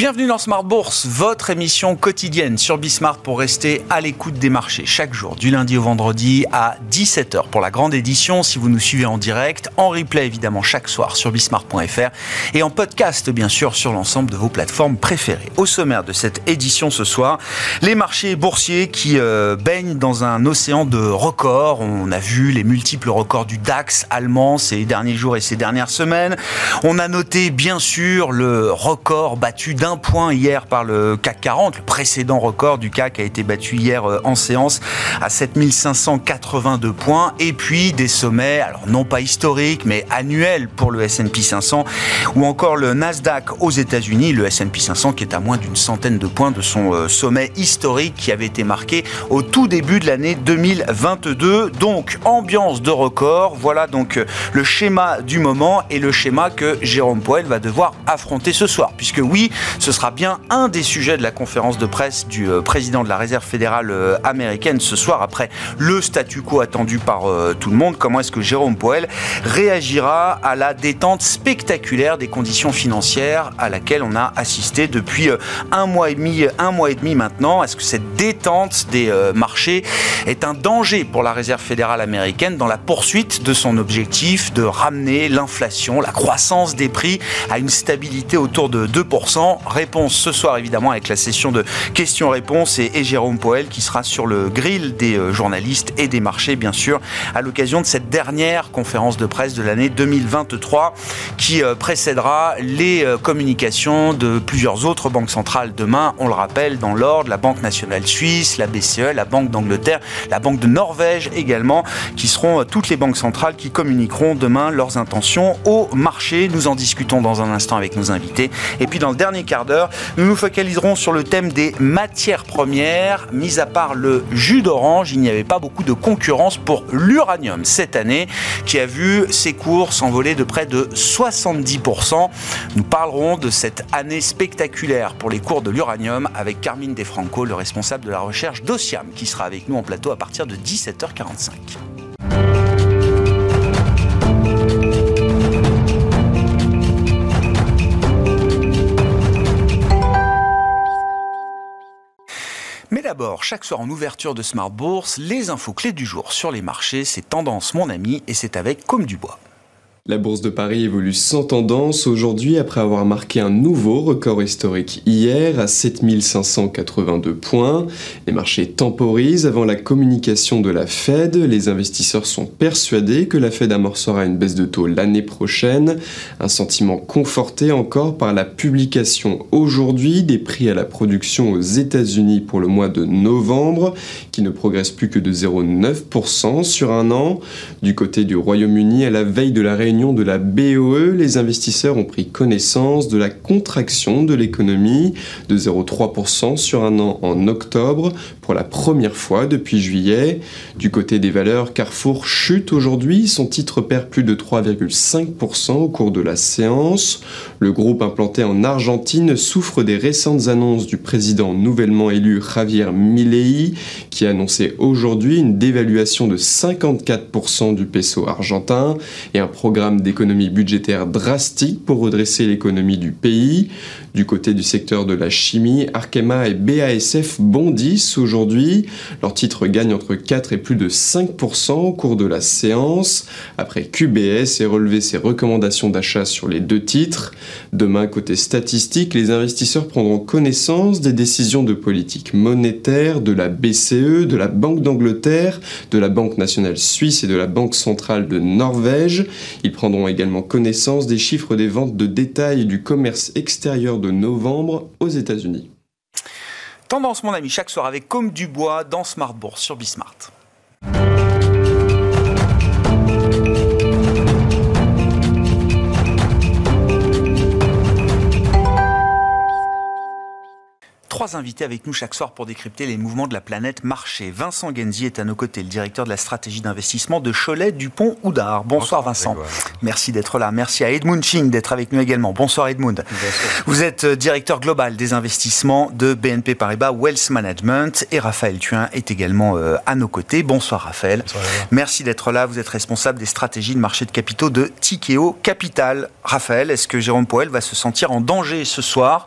Bienvenue dans Smart Bourse, votre émission quotidienne sur Bismart pour rester à l'écoute des marchés chaque jour, du lundi au vendredi à 17h pour la grande édition si vous nous suivez en direct, en replay évidemment chaque soir sur bismart.fr et en podcast bien sûr sur l'ensemble de vos plateformes préférées. Au sommaire de cette édition ce soir, les marchés boursiers qui euh, baignent dans un océan de records. On a vu les multiples records du DAX allemand ces derniers jours et ces dernières semaines. On a noté bien sûr le record battu d'un point hier par le CAC 40. Le précédent record du CAC a été battu hier euh, en séance à 7582 points. Et puis des sommets, alors non pas historiques, mais annuels pour le S&P 500 ou encore le Nasdaq aux États-Unis. Le S&P 500 qui est à moins d'une centaine de points de son euh, sommet historique qui avait été marqué au tout début de l'année 2022. Donc ambiance de record. Voilà donc euh, le schéma du moment et le schéma que Jérôme Poel va devoir affronter ce soir. Puisque oui, ce sera bien un des sujets de la conférence de presse du euh, président de la Réserve fédérale euh, américaine ce soir, après le statu quo attendu par euh, tout le monde. Comment est-ce que Jérôme Powell réagira à la détente spectaculaire des conditions financières à laquelle on a assisté depuis un mois et demi, un mois et demi maintenant? Est-ce que cette détente des marchés est un danger pour la Réserve fédérale américaine dans la poursuite de son objectif de ramener l'inflation, la croissance des prix à une stabilité autour de 2% Réponse ce soir évidemment avec la session de questions-réponses et, Jérôme Poel qui sera sur le grill des euh, journalistes et des marchés bien sûr à l'occasion de cette dernière conférence de presse de l'année 2023 qui euh, précédera les euh, communications de plusieurs autres banques centrales demain. On le rappelle dans l'ordre, la Banque nationale suisse, la BCE, la Banque d'Angleterre, la Banque de Norvège également, qui seront toutes les banques centrales qui communiqueront demain leurs intentions au marché. Nous en discutons dans un instant avec nos invités. Et puis dans le dernier quart nous nous focaliserons sur le thème des matières premières. Mis à part le jus d'orange, il n'y avait pas beaucoup de concurrence pour l'uranium cette année, qui a vu ses cours s'envoler de près de 70%. Nous parlerons de cette année spectaculaire pour les cours de l'uranium avec Carmine Defranco, le responsable de la recherche d'Ociam, qui sera avec nous en plateau à partir de 17h45. Chaque soir en ouverture de Smart Bourse, les infos clés du jour sur les marchés, c'est Tendance mon ami et c'est avec Comme du Bois. La bourse de Paris évolue sans tendance aujourd'hui après avoir marqué un nouveau record historique hier à 7582 points. Les marchés temporisent avant la communication de la Fed. Les investisseurs sont persuadés que la Fed amorcera une baisse de taux l'année prochaine. Un sentiment conforté encore par la publication aujourd'hui des prix à la production aux États-Unis pour le mois de novembre qui ne progresse plus que de 0,9% sur un an. Du côté du Royaume-Uni, à la veille de la réunion de la BOE, les investisseurs ont pris connaissance de la contraction de l'économie de 0,3% sur un an en octobre pour la première fois depuis juillet. Du côté des valeurs, Carrefour chute aujourd'hui, son titre perd plus de 3,5% au cours de la séance. Le groupe implanté en Argentine souffre des récentes annonces du président nouvellement élu Javier Milei qui a annoncé aujourd'hui une dévaluation de 54% du peso argentin et un programme d'économie budgétaire drastique pour redresser l'économie du pays. Du côté du secteur de la chimie, Arkema et BASF bondissent aujourd'hui. Leur titre gagne entre 4 et plus de 5% au cours de la séance, après QBS ait relevé ses recommandations d'achat sur les deux titres. Demain, côté statistique, les investisseurs prendront connaissance des décisions de politique monétaire de la BCE, de la Banque d'Angleterre, de la Banque nationale suisse et de la Banque centrale de Norvège. Ils prendront également connaissance des chiffres des ventes de détail du commerce extérieur de novembre aux États-Unis. Tendance, mon ami, chaque soir avec Comme du Bois dans Smart Bourse sur Bismart. Trois invités avec nous chaque soir pour décrypter les mouvements de la planète marché. Vincent Genzi est à nos côtés, le directeur de la stratégie d'investissement de Cholet Dupont Houdard. Bonsoir, Vincent. Merci d'être là. Merci à Edmund Ching d'être avec nous également. Bonsoir Edmund. Vous êtes euh, directeur global des investissements de BNP Paribas Wealth Management et Raphaël Thuin est également euh, à nos côtés. Bonsoir Raphaël. Merci d'être là. Vous êtes responsable des stratégies de marché de capitaux de Tikeo Capital. Raphaël, est-ce que Jérôme Poel va se sentir en danger ce soir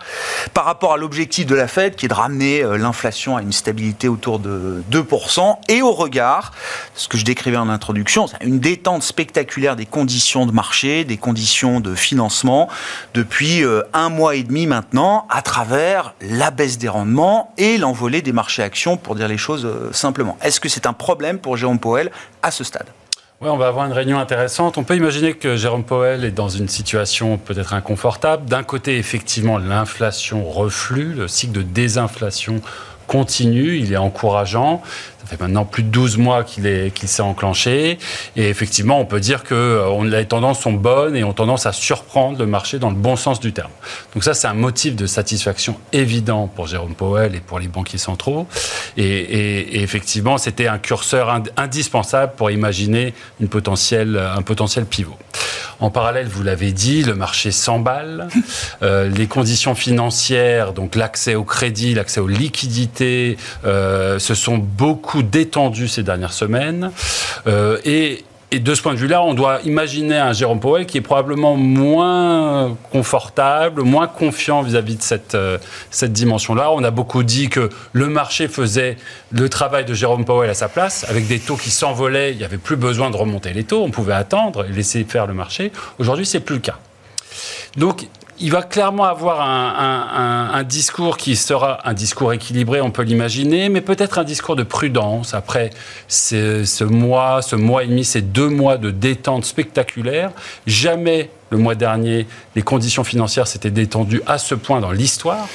par rapport à l'objectif de la Fed qui est de ramener euh, l'inflation à une stabilité autour de 2% et au regard, ce que je décrivais en introduction, une détente spectaculaire des conditions de marché, des conditions de financement depuis euh, un mois et demi maintenant à travers la baisse des rendements et l'envolée des marchés actions pour dire les choses euh, simplement. Est-ce que c'est un problème pour Jérôme Powell à ce stade? On va avoir une réunion intéressante. On peut imaginer que Jérôme Powell est dans une situation peut-être inconfortable. D'un côté, effectivement, l'inflation reflue, le cycle de désinflation continue, il est encourageant. Ça fait maintenant plus de 12 mois qu'il s'est enclenché. Et effectivement, on peut dire que euh, les tendances sont bonnes et ont tendance à surprendre le marché dans le bon sens du terme. Donc ça, c'est un motif de satisfaction évident pour Jérôme Powell et pour les banquiers centraux. Et, effectivement, c'était un curseur indispensable pour imaginer potentielle, un potentiel pivot. En parallèle, vous l'avez dit, le marché s'emballe. Euh, les conditions financières, donc l'accès au crédit, l'accès aux liquidités, euh, se sont beaucoup détendues ces dernières semaines. Euh, et et de ce point de vue-là, on doit imaginer un Jérôme Powell qui est probablement moins confortable, moins confiant vis-à-vis de cette, euh, cette dimension-là. On a beaucoup dit que le marché faisait le travail de Jérôme Powell à sa place, avec des taux qui s'envolaient. Il n'y avait plus besoin de remonter les taux. On pouvait attendre et laisser faire le marché. Aujourd'hui, c'est plus le cas. Donc, il va clairement avoir un, discours qui sera un discours équilibré, on peut l'imaginer, mais peut-être un discours de prudence après ce mois, ce mois et demi, ces deux mois de détente spectaculaire. Jamais le mois dernier, les conditions financières s'étaient détendues à ce point dans l'histoire.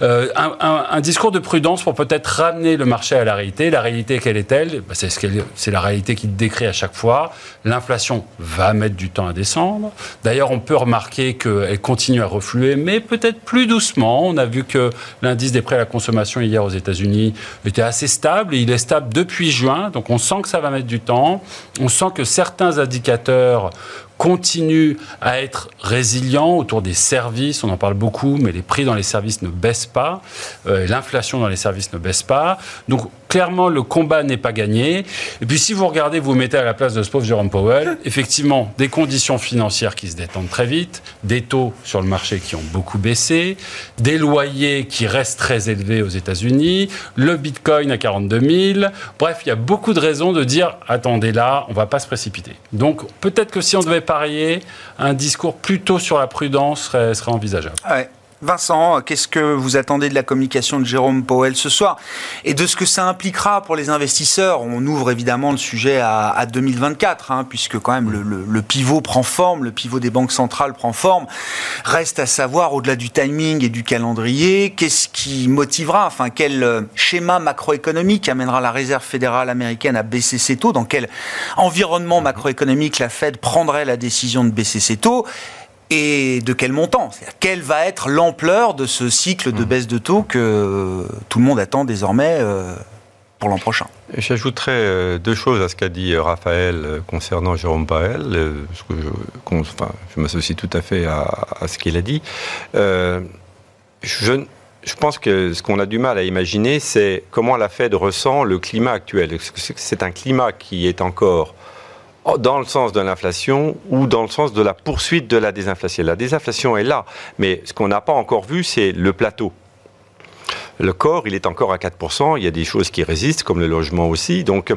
Euh, un, discours de prudence pour peut-être ramener le marché à la réalité. La réalité, quelle est-elle? Bah, C'est ce la réalité qu'il décrit à chaque fois. L'inflation va mettre du temps à descendre. D'ailleurs, on peut remarquer qu'elle continue à refluer, mais peut-être plus doucement. On a vu que l'indice des prêts à la consommation hier aux États-Unis était assez stable il est stable depuis juin. Donc on sent que ça va mettre du temps. On sent que certains indicateurs continue à être résilient autour des services. On en parle beaucoup, mais les prix dans les services ne baissent pas. Euh, l'inflation dans les services ne baisse pas. Donc, clairement, le combat n'est pas gagné. Et puis, si vous regardez, vous, vous mettez à la place de ce pauvre Jérôme Powell, effectivement, des conditions financières qui se détendent très vite, des taux sur le marché qui ont beaucoup baissé, des loyers qui restent très élevés aux États-Unis, le Bitcoin à 42 000. Bref, il y a beaucoup de raisons de dire, attendez là, on ne va pas se précipiter. Donc, peut-être que si on devait parier, un discours plutôt sur la prudence serait, envisageable. Vincent, qu'est-ce que vous attendez de la communication de Jérôme Powell ce soir et de ce que ça impliquera pour les investisseurs? On ouvre évidemment le sujet à, 2024, hein, puisque quand même le, pivot prend forme, le pivot des banques centrales prend forme. Reste à savoir, au-delà du timing et du calendrier, qu'est-ce qui motivera, enfin quel euh, schéma macroéconomique amènera la Réserve fédérale américaine à baisser ses taux? Dans quel environnement macroéconomique la Fed prendrait la décision de baisser ses taux? Et de quel montant? Quelle va être l'ampleur de ce cycle de hmm. baisse de taux que tout le monde attend désormais euh, pour l'an prochain? J'ajouterais euh, deux choses à ce qu'a dit euh, Raphaël concernant Jérôme Paël. que je, enfin, je m'associe tout à fait à, ce qu'il a dit. je, je pense que ce qu'on a du mal à imaginer, c'est comment la Fed ressent le climat actuel. C'est un climat qui est encore dans le sens de l'inflation ou dans le sens de la poursuite de la désinflation. La désinflation est là, mais ce qu'on n'a pas encore vu, c'est le plateau. Le corps, il est encore à 4%, il y a des choses qui résistent, comme le logement aussi. Donc,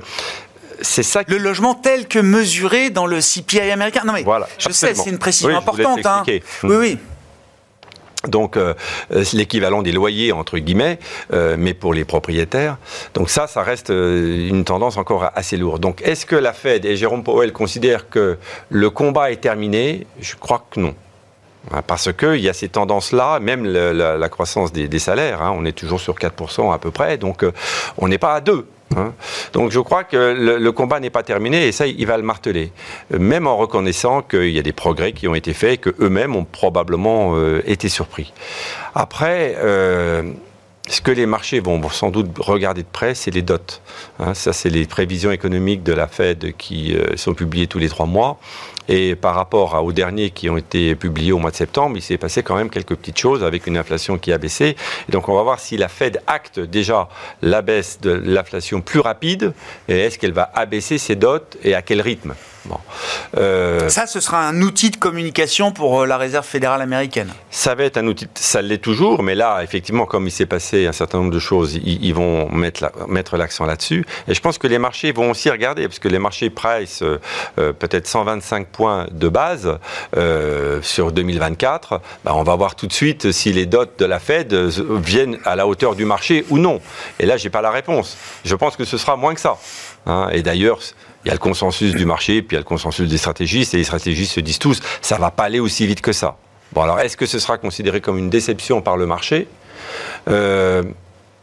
c'est ça. Le logement tel que mesuré dans le CPI américain. Non mais voilà, je sais, c'est une précision importante. Hein. Oui, oui donc euh, euh, l'équivalent des loyers entre guillemets, euh, mais pour les propriétaires. Donc ça, ça reste une tendance encore assez lourde. Donc est-ce que la Fed et Jérôme Powell considèrent que le combat est terminé? Je crois que non. Hein, parce qu'il y a ces tendances-là, même la, croissance des, salaires, hein, on est toujours sur 4% à peu près, donc on n'est pas à 2. Hein. Donc je crois que le, combat n'est pas terminé et ça, il va le marteler. Même en reconnaissant qu'il y a des progrès qui ont été faits et qu'eux-mêmes ont probablement euh, été surpris. Après, euh, ce que les marchés vont sans doute regarder de près, c'est les dots. Hein, ça, c'est les prévisions économiques de la Fed qui euh, sont publiées tous les trois mois. Et par rapport aux derniers qui ont été publiés au mois de septembre, il s'est passé quand même quelques petites choses avec une inflation qui a baissé. Et donc on va voir si la Fed acte déjà la baisse de l'inflation plus rapide et est-ce qu'elle va abaisser ses dots et à quel rythme. Bon. Euh, ça, ce sera un outil de communication pour euh, la Réserve fédérale américaine. Ça va être un outil, ça l'est toujours, mais là, effectivement, comme il s'est passé un certain nombre de choses, ils, vont mettre, mettre l'accent là-dessus. Et je pense que les marchés vont aussi regarder, parce que les marchés price euh, peut-être 125 points de base sur 2024. Bah, on va voir tout de suite si les dots de la Fed viennent à la hauteur du marché ou non. Et là, j'ai pas la réponse. Je pense que ce sera moins que ça. Hein. Et d'ailleurs, il y a le consensus du marché, puis il y a le consensus des stratégistes, et les stratégistes se disent tous, ça va pas aller aussi vite que ça. Bon, alors est-ce que ce sera considéré comme une déception par le marché? Euh,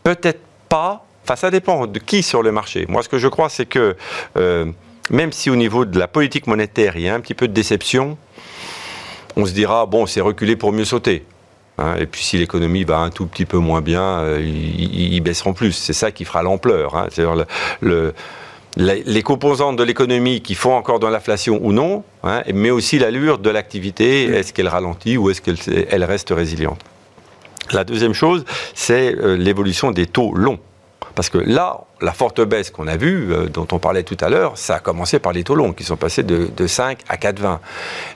Peut-être pas. Enfin, ça dépend de qui sur le marché. Moi, ce que je crois, c'est que euh, même si au niveau de la politique monétaire, il y a un petit peu de déception, on se dira, bon, c'est reculé pour mieux sauter. Hein. et puis si l'économie va un tout petit peu moins bien, euh, ils, baisseront plus. C'est ça qui fera l'ampleur. Hein. C'est-à-dire le les composantes de l'économie qui font encore de l'inflation ou non, hein, mais aussi l'allure de l'activité, est-ce qu'elle ralentit ou est-ce qu'elle reste résiliente? La deuxième chose, c'est euh, l'évolution des taux longs. Parce que là, la forte baisse qu'on a vue, euh, dont on parlait tout à l'heure, ça a commencé par les taux longs qui sont passés de, 5 à 4,20.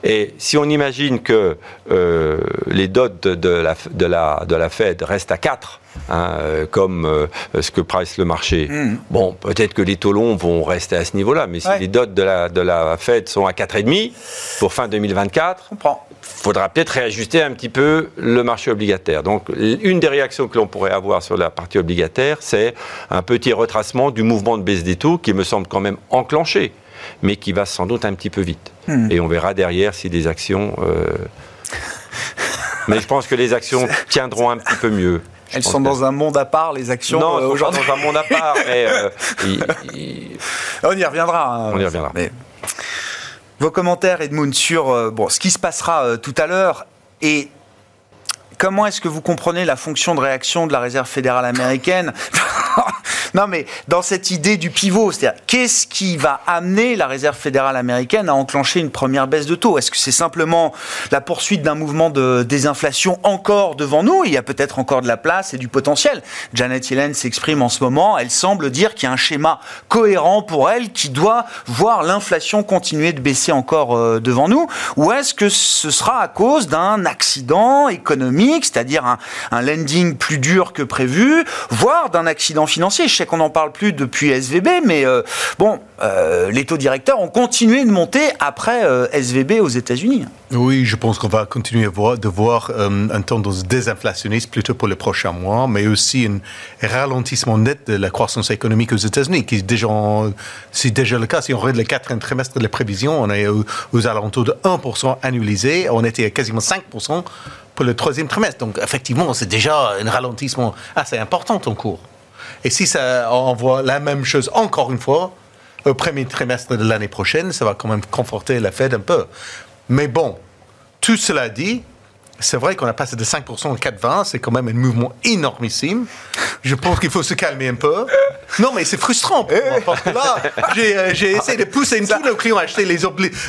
Et si on imagine que euh, les dots de la, de, la, de la Fed restent à 4, Hein, euh, comme euh, ce que price le marché. Hmm. Bon, peut-être que les taux longs vont rester à ce niveau-là, mais si les dots de la, de la Fed sont à 4,5 pour fin 2024, il faudra peut-être réajuster un petit peu le marché obligataire. Donc, une des réactions que l'on pourrait avoir sur la partie obligataire, c'est un petit retracement du mouvement de baisse des taux qui me semble quand même enclenché, mais qui va sans doute un petit peu vite. Hmm. Et on verra derrière si des actions... Euh, mais je pense que les actions tiendront un petit peu mieux. Elles sont dans un monde à part, les actions Non, euh, aujourd'hui. dans un monde à part, mais euh, on y reviendra. Hein, on y reviendra. Vos commentaires, Edmund, sur euh, bon, ce qui se passera tout à l'heure et comment est-ce que vous comprenez la fonction de réaction de la Réserve fédérale américaine Non, mais dans cette idée du pivot, c'est-à-dire qu'est-ce qui va amener la Réserve fédérale américaine à enclencher une première baisse de taux? Est-ce que c'est simplement la poursuite d'un mouvement de désinflation encore devant nous? Il y a peut-être encore de la place et du potentiel. Janet Yellen s'exprime en ce moment. Elle semble dire qu'il y a un schéma cohérent pour elle qui doit voir l'inflation continuer de baisser encore euh, devant nous. Ou est-ce que ce sera à cause d'un accident économique, c'est-à-dire un, lending plus dur que prévu, voire d'un accident financier qu'on n'en parle plus depuis SVB, mais euh, bon, euh, les taux directeurs ont continué de monter après euh, SVB aux États-Unis. Oui, je pense qu'on va continuer de voir un tendance désinflationniste plutôt pour les prochains mois, mais aussi un ralentissement net de la croissance économique aux États-Unis, qui déjà, c'est déjà le cas. Si on regarde le quatrième trimestre de la prévision, on est aux, aux alentours de 1% annualisé, on était à quasiment 5% pour le troisième trimestre. Donc effectivement, c'est déjà un ralentissement assez important en cours. Et si ça envoie la même chose encore une fois, au premier trimestre de l'année prochaine, ça va quand même conforter la Fed un peu. Mais bon, tout cela dit, c'est vrai qu'on a passé de 5% en 4,20, c'est quand même un mouvement énormissime. Je pense qu'il faut se calmer un peu. Non, mais c'est frustrant pour moi, parce que là, j'ai, euh, essayé de pousser une tous nos clients à acheter les,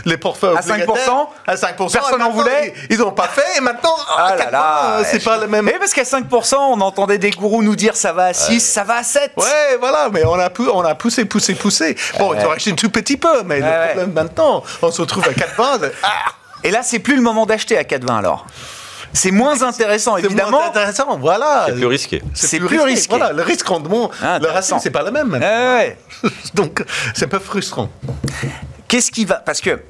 les portefeuilles à 5%, à 5%. Personne n'en voulait. Ils n'ont pas fait, et maintenant, ah là là, c'est pas le même. Mais parce qu'à 5%, on entendait des gourous nous dire ça va à 6, ça va à 7. Ouais, voilà, mais on a, on a poussé, poussé, poussé. Bon, ils ont acheté un tout petit peu, mais le problème maintenant, on se retrouve à 4,20. Et là, c'est plus le moment d'acheter à 4,20 alors c'est moins intéressant, évidemment. C'est moins intéressant, voilà. C'est plus risqué. C'est plus, risqué. Voilà, le risque rendement, ah, le racine, c'est pas le même. Ouais. Donc, c'est un peu frustrant. Qu'est-ce qui va Parce que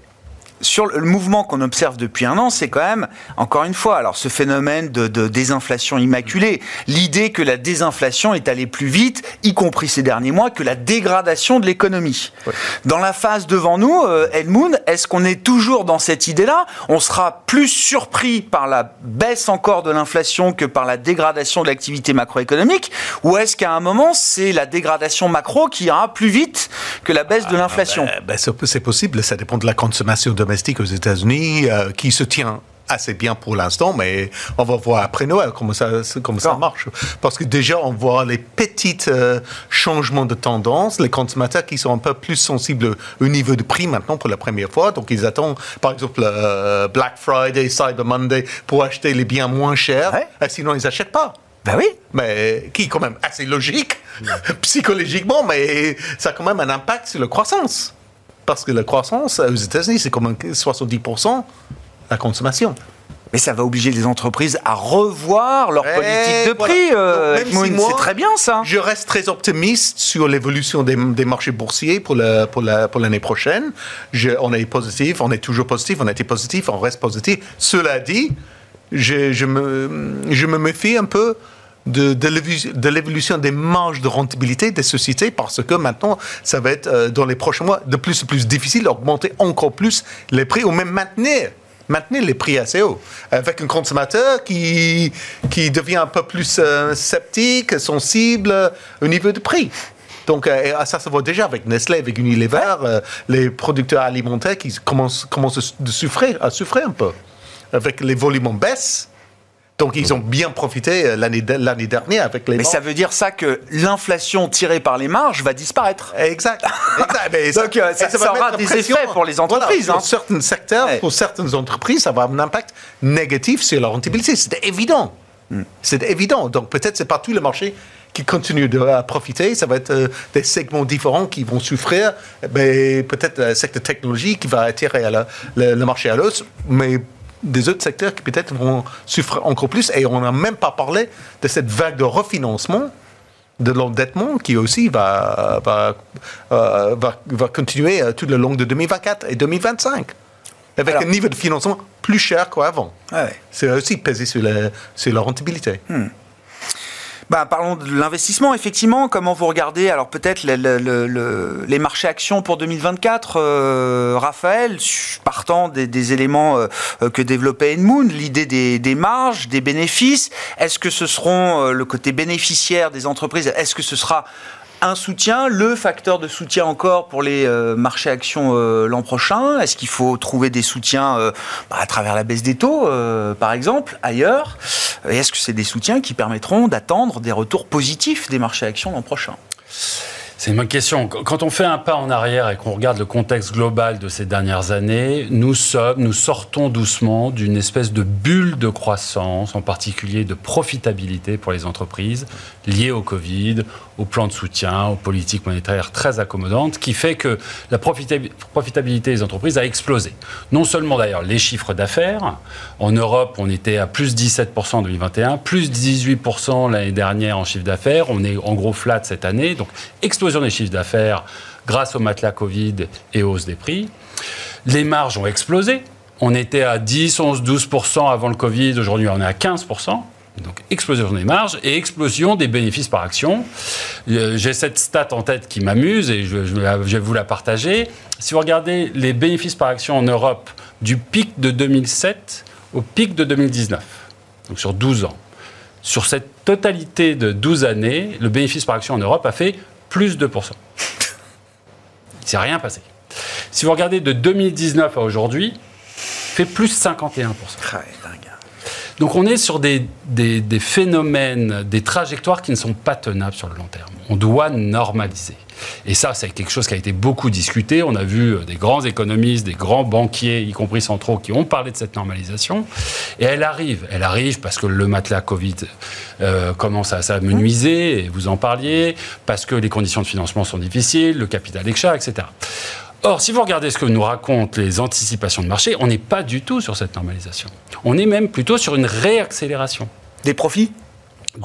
sur le mouvement qu'on observe depuis un an, c'est quand même, encore une fois, alors ce phénomène de, désinflation immaculée, l'idée que la désinflation est allée plus vite, y compris ces derniers mois, que la dégradation de l'économie. Dans la phase devant nous, euh, Edmund, est-ce qu'on est toujours dans cette idée-là? On sera plus surpris par la baisse encore de l'inflation que par la dégradation de l'activité macroéconomique? Ou est-ce qu'à un moment, c'est la dégradation macro qui ira plus vite que la baisse de ah, l'inflation? ben, ben, C'est possible, ça dépend de la consommation de domestique aux États-Unis euh, qui se tient assez bien pour l'instant, mais on va voir après Noël comment ça, comment ça marche. Parce que déjà, on voit les petits euh, changements de tendance, les consommateurs qui sont un peu plus sensibles au niveau de prix maintenant pour la première fois. Donc, ils attendent, par exemple, euh, Black Friday, Cyber Monday pour acheter les biens moins chers. sinon, ils n'achètent pas. Ben oui. Mais qui est quand même assez logique, psychologiquement, mais ça a quand même un impact sur la croissance. Parce que la croissance aux États-Unis, c'est comme 70% la consommation. Mais ça va obliger les entreprises à revoir leur politique de prix. Euh, c'est très bien ça. Je reste très optimiste sur l'évolution des, marchés boursiers pour l'année pour la, pour prochaine. on est positif, on est toujours positif, on a été positif, on reste positif. Cela dit, je, je, me, je me méfie un peu de, de l'évolution des marges de rentabilité des sociétés parce que maintenant, ça va être euh, dans les prochains mois de plus en plus difficile d'augmenter encore plus les prix ou même maintenir maintenir les prix assez hauts. Avec un consommateur qui, qui devient un peu plus euh, sceptique, sensible au niveau du prix. Donc, euh, ça se voit déjà avec Nestlé, avec Unilever, les producteurs alimentaires qui commencent, commencent à, souffrir, à souffrir un peu. Avec les volumes en baisse, donc ils ont bien profité euh, l'année dernière avec les. Mais ça veut dire ça que l'inflation tirée par les marges va disparaître. Exact. Donc euh, ça, ça, aura des effets pour les entreprises. Pour hein. certains secteurs, pour certaines entreprises, ça va avoir un impact négatif sur la rentabilité. C'est évident. Hmm. C'est évident. Donc peut-être c'est pas tout le marché qui continue de profiter. Ça va être euh, des segments différents qui vont souffrir. Mais peut-être le secteur technologie qui va attirer le, le, marché à l'os. Mais des autres secteurs qui peut-être vont souffrir encore plus. Et on n'a même pas parlé de cette vague de refinancement de l'endettement qui aussi va, va, euh, va, continuer euh, tout le long de 2024 et 2025. Avec un niveau de financement plus cher qu'avant. C'est aussi pesé sur la, sur la rentabilité. Hmm. Bah, parlons de l'investissement, effectivement. Comment vous regardez, alors peut-être les marchés actions pour 2024, euh, Raphaël, partant des, éléments euh, que développait Edmund, l'idée des, marges, des bénéfices. Est-ce que ce seront euh, le côté bénéficiaire des entreprises? Est-ce que ce sera un soutien, le facteur de soutien encore pour les euh, marchés actions euh, l'an prochain? Est-ce qu'il faut trouver des soutiens euh, bah, à travers la baisse des taux, par exemple, ailleurs? Et est-ce que c'est des soutiens qui permettront d'attendre des retours positifs des marchés actions l'an prochain? C'est bonne question. Quand on fait un pas en arrière et qu'on regarde le contexte global de ces dernières années, nous sommes, nous sortons doucement d'une espèce de bulle de croissance, en particulier de profitabilité pour les entreprises liées au Covid, au plan de soutien, aux politiques monétaires très accommodantes, qui fait que la profitabilité des entreprises a explosé. Non seulement d'ailleurs les chiffres d'affaires, en Europe on était à plus 17% en 2021, plus 18% l'année dernière en chiffre d'affaires, on est en gros flat cette année, donc explosion des chiffres d'affaires grâce au matelas Covid et hausse des prix. Les marges ont explosé. On était à 10, 11, 12% avant le Covid. Aujourd'hui, on est à 15%. Donc explosion des marges et explosion des bénéfices par action. Euh, j'ai cette stat en tête qui m'amuse et je, vais vous la partager. Si vous regardez les bénéfices par action en Europe du pic de 2007 au pic de 2019, donc sur 12 ans, sur cette totalité de 12 années, le bénéfice par action en Europe a fait plus 2%. Il ne s'est rien passé. Si vous regardez de 2019 à aujourd'hui, fait plus 51%. Donc on est sur des, des, phénomènes, des trajectoires qui ne sont pas tenables sur le long terme. On doit normaliser. Et ça, c'est quelque chose qui a été beaucoup discuté. On a vu euh, des grands économistes, des grands banquiers, y compris centraux, qui ont parlé de cette normalisation. Et elle arrive. Elle arrive parce que le matelas Covid euh, commence à s'amenuiser, et vous en parliez, parce que les conditions de financement sont difficiles, le capital d'achat, etc. Or, si vous regardez ce que nous racontent les anticipations de marché, on n'est pas du tout sur cette normalisation. On est même plutôt sur une réaccélération. Des profits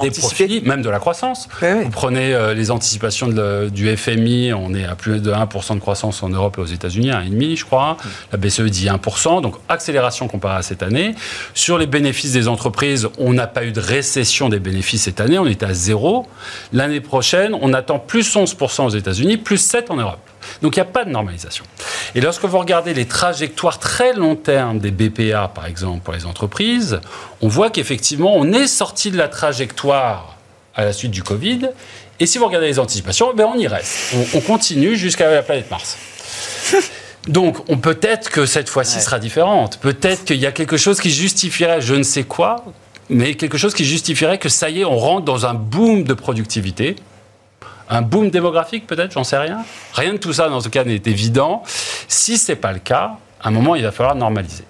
des profits, même de la croissance. Vous prenez euh, les anticipations du FMI, on est à plus de 1% de croissance en Europe et aux États-Unis, 1,5% je crois. La BCE dit 1%, donc accélération comparée à cette année. Sur les bénéfices des entreprises, on n'a pas eu de récession des bénéfices cette année, on est à zéro. L'année prochaine, on attend plus 11% aux États-Unis, plus 7% en Europe. Donc il n'y a pas de normalisation. Et lorsque vous regardez les trajectoires très long terme des BPA, par exemple, pour les entreprises, on voit qu'effectivement, on est sorti de la trajectoire à la suite du Covid. Et si vous regardez les anticipations, ben on y reste. On, continue jusqu'à la planète Mars. Donc, on peut-être que cette fois-ci sera différente. Peut-être qu'il y a quelque chose qui justifierait je ne sais quoi, mais quelque chose qui justifierait que ça y est, on rentre dans un boom de productivité. Un boom démographique, peut-être, j'en sais rien. Rien de tout ça, dans ce cas, n'est évident. Si ce n'est pas le cas, à un moment, il va falloir normaliser.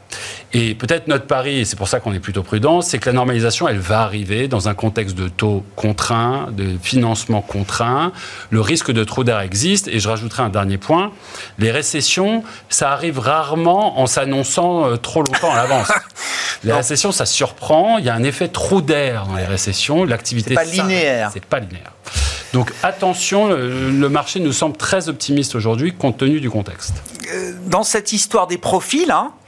Et peut-être notre pari, et c'est pour ça qu'on est plutôt prudent, c'est que la normalisation, elle va arriver dans un contexte de taux contraints, de financement contraint. Le risque de trou d'air existe. Et je rajouterai un dernier point. Les récessions, ça arrive rarement en s'annonçant euh, trop longtemps à l'avance. les récessions, ça surprend. Il y a un effet trou d'air dans les récessions. L'activité. C'est pas linéaire. C'est pas linéaire. Donc attention, le, marché nous semble très optimiste aujourd'hui compte tenu du contexte. Euh, dans cette histoire des profils, hein, euh,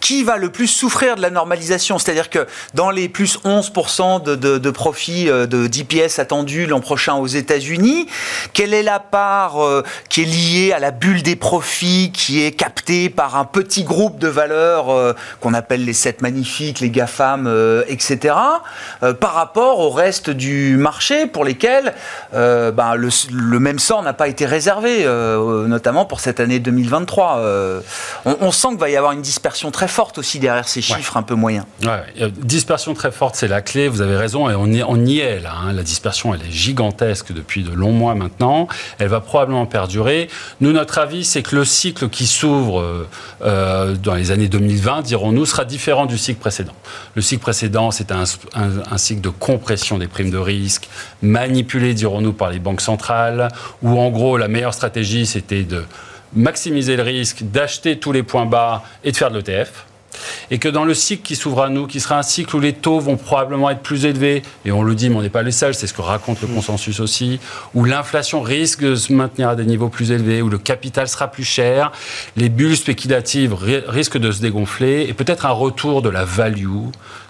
qui va le plus souffrir de la normalisation? C'est-à-dire que dans les plus 11% de, profits euh, de d'IPS attendus l'an prochain aux États-Unis, quelle est la part euh, qui est liée à la bulle des profits, qui est captée par un petit groupe de valeurs qu'on appelle les 7 magnifiques, les GAFAM, etc., par rapport au reste du marché pour lesquels ben, le, même sort n'a pas été réservé, notamment pour cette année 2023. on, on sent qu'il va y avoir une dispersion très forte aussi derrière ces chiffres un peu moyens. Ouais. Dispersion très forte, c'est la clé, vous avez raison, et on y, on y est là. Hein. La dispersion, elle est gigantesque depuis de longs mois maintenant. Elle va probablement perdurer. Nous, notre avis, c'est que le cycle qui s'ouvre euh, euh, dans les années 2020, dirons-nous, sera différent du cycle précédent. Le cycle précédent, c'était un, un, cycle de compression des primes de risque, manipulé, dirons-nous, par les banques centrales, où en gros, la meilleure stratégie, c'était de maximiser le risque d'acheter tous les points bas et de faire de l'ETF. Et que dans le cycle qui s'ouvre à nous, qui sera un cycle où les taux vont probablement être plus élevés, et on le dit, mais on n'est pas les seuls, c'est ce que raconte le mm. consensus aussi, où l'inflation risque de se maintenir à des niveaux plus élevés, où le capital sera plus cher, les bulles spéculatives risquent de se dégonfler, et peut-être un retour de la value,